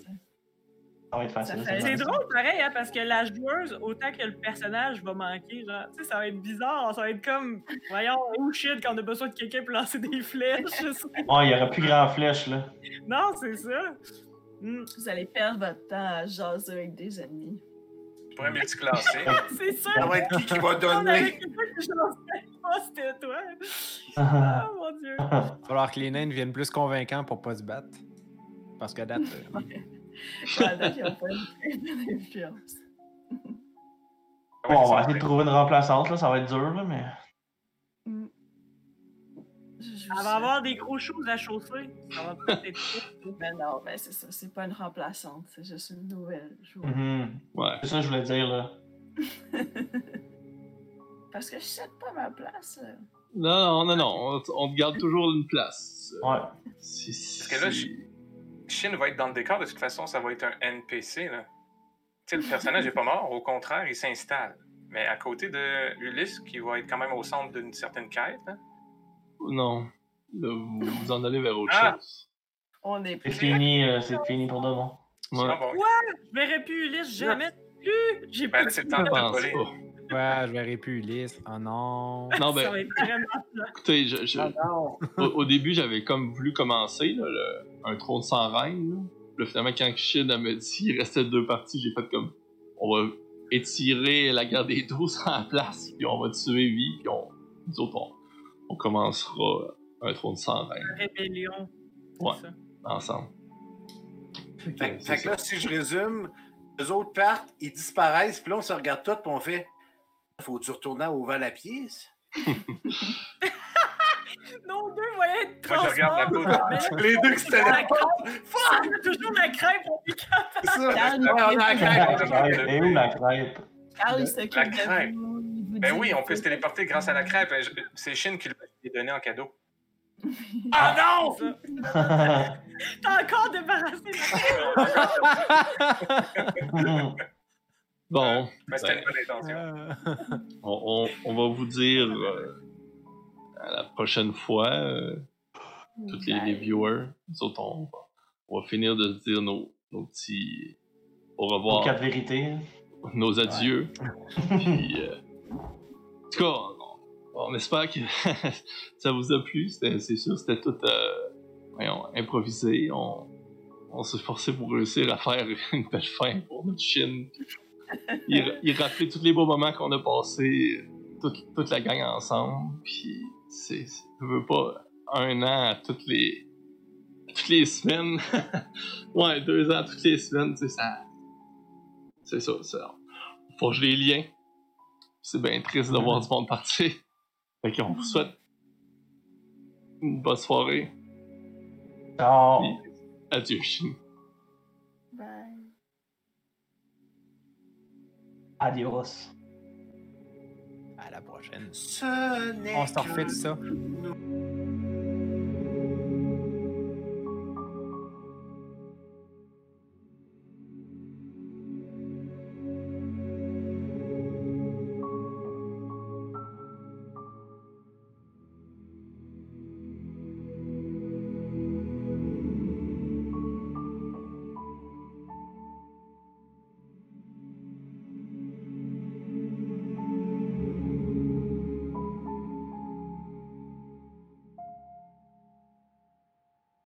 Va être facile. Fait- C'est drôle, pareil, hein, parce que la joueuse, autant que le personnage va manquer, genre, tu sais, ça va être bizarre, ça va être comme, voyons, oh shit, quand on a besoin de quelqu'un pour lancer des flèches. Ouais, il y aura plus grand flèche, là. Non, c'est ça. Hmm, Vous allez perdre votre temps à jaser avec des ennemis. Je pourrais multiclasser. c'est sûr. Ça va être qui qui va donner? c'était toi. Oh mon dieu. Il va falloir que les nains deviennent plus convaincants pour pas se battre. Parce que date. euh, Pas une. Bon, on va essayer de trouver une remplaçante, là. Ça va être dur, là, mais. Mm. Je Elle va avoir des gros choses à chausser. Ça va peut-être être. Mais non, ben c'est ça, c'est pas une remplaçante, c'est juste une nouvelle joueuse. Mhm. ouais. C'est ça que je voulais dire, là. Parce que je cède pas ma place. Non, non, non, non. On, on te garde toujours une place. Ouais. Parce que là, c'est- Shin va être dans le décor, de toute façon, ça va être un NPC. Là. Tu sais, le personnage n'est pas mort, au contraire, il s'installe. Mais à côté de Ulysse, qui va être quand même au centre d'une certaine quête. hein. Non. Là, vous, vous en allez vers autre Ah! chose. On est C'est fini, euh, c'est fini pour de bon. Ouais. Bon, Je verrai plus Ulysse jamais plus. J'ai ben pas là, c'est le de temps de pas. Ouais, je verrai plus Ulysse. Oh non. Non, Ça ben, va être vraiment plat. écoutez, je- je- Ah non. au, au début, j'avais comme voulu commencer là, le- un trône sans reine. Là. Finalement, quand Shin me dit il restait deux parties, j'ai fait comme on va étirer la guerre des douze en place, puis on va tuer vie, puis on, nous autres, on, on commencera un trône sans reine Rébellion. c'est Ouais. ça. ensemble. Fait, que ça. là, si je résume, les autres partent, ils disparaissent, puis là, on se regarde tous, puis on fait Faut-tu retourner au val à pied? Non, deux Moi, je regarde la transport. poudre. Les deux qui se la téléportent! crêpe, on a toujours la crêpe, on est capable. C'est ça! Calme, Ouais, on a la La crêpe. crêpe. Et où la crêpe? Carl, il s'occupe La de crêpe. vous, Ben oui, on peut se téléporter grâce à la crêpe. Je- C'est Shin qui l'a donné en cadeau. Ah non! T'as encore débarrassé la Bon, Mais c'était une bonne intention. Euh, on, on- on va vous dire euh, à la prochaine fois, euh, tous les, les viewers, nous autres, on, va- on va finir de se dire nos, nos petits au revoir, quatre vérités. nos adieux. Puis, euh, en tout cas, on, on espère que ça vous a plu. C'était- C'est sûr, c'était tout euh, voyons, improvisé. On, on s'est forcé pour réussir à faire une belle fin pour notre Chine. Il, il rappelait tous les beaux moments qu'on a passés, toute, toute la gang ensemble. Puis, c'est, c'est- je veux pas un an à toutes les, toutes les semaines. ouais, deux ans toutes les semaines, tu sais, ça. C'est ça, ça. On forge les liens. C'est bien triste de voir du monde partir. Fait qu'on vous souhaite une bonne soirée. Ciao. Puis, adieu, Chine. Bye. Adios. Prochaine. Ce On se refait ça.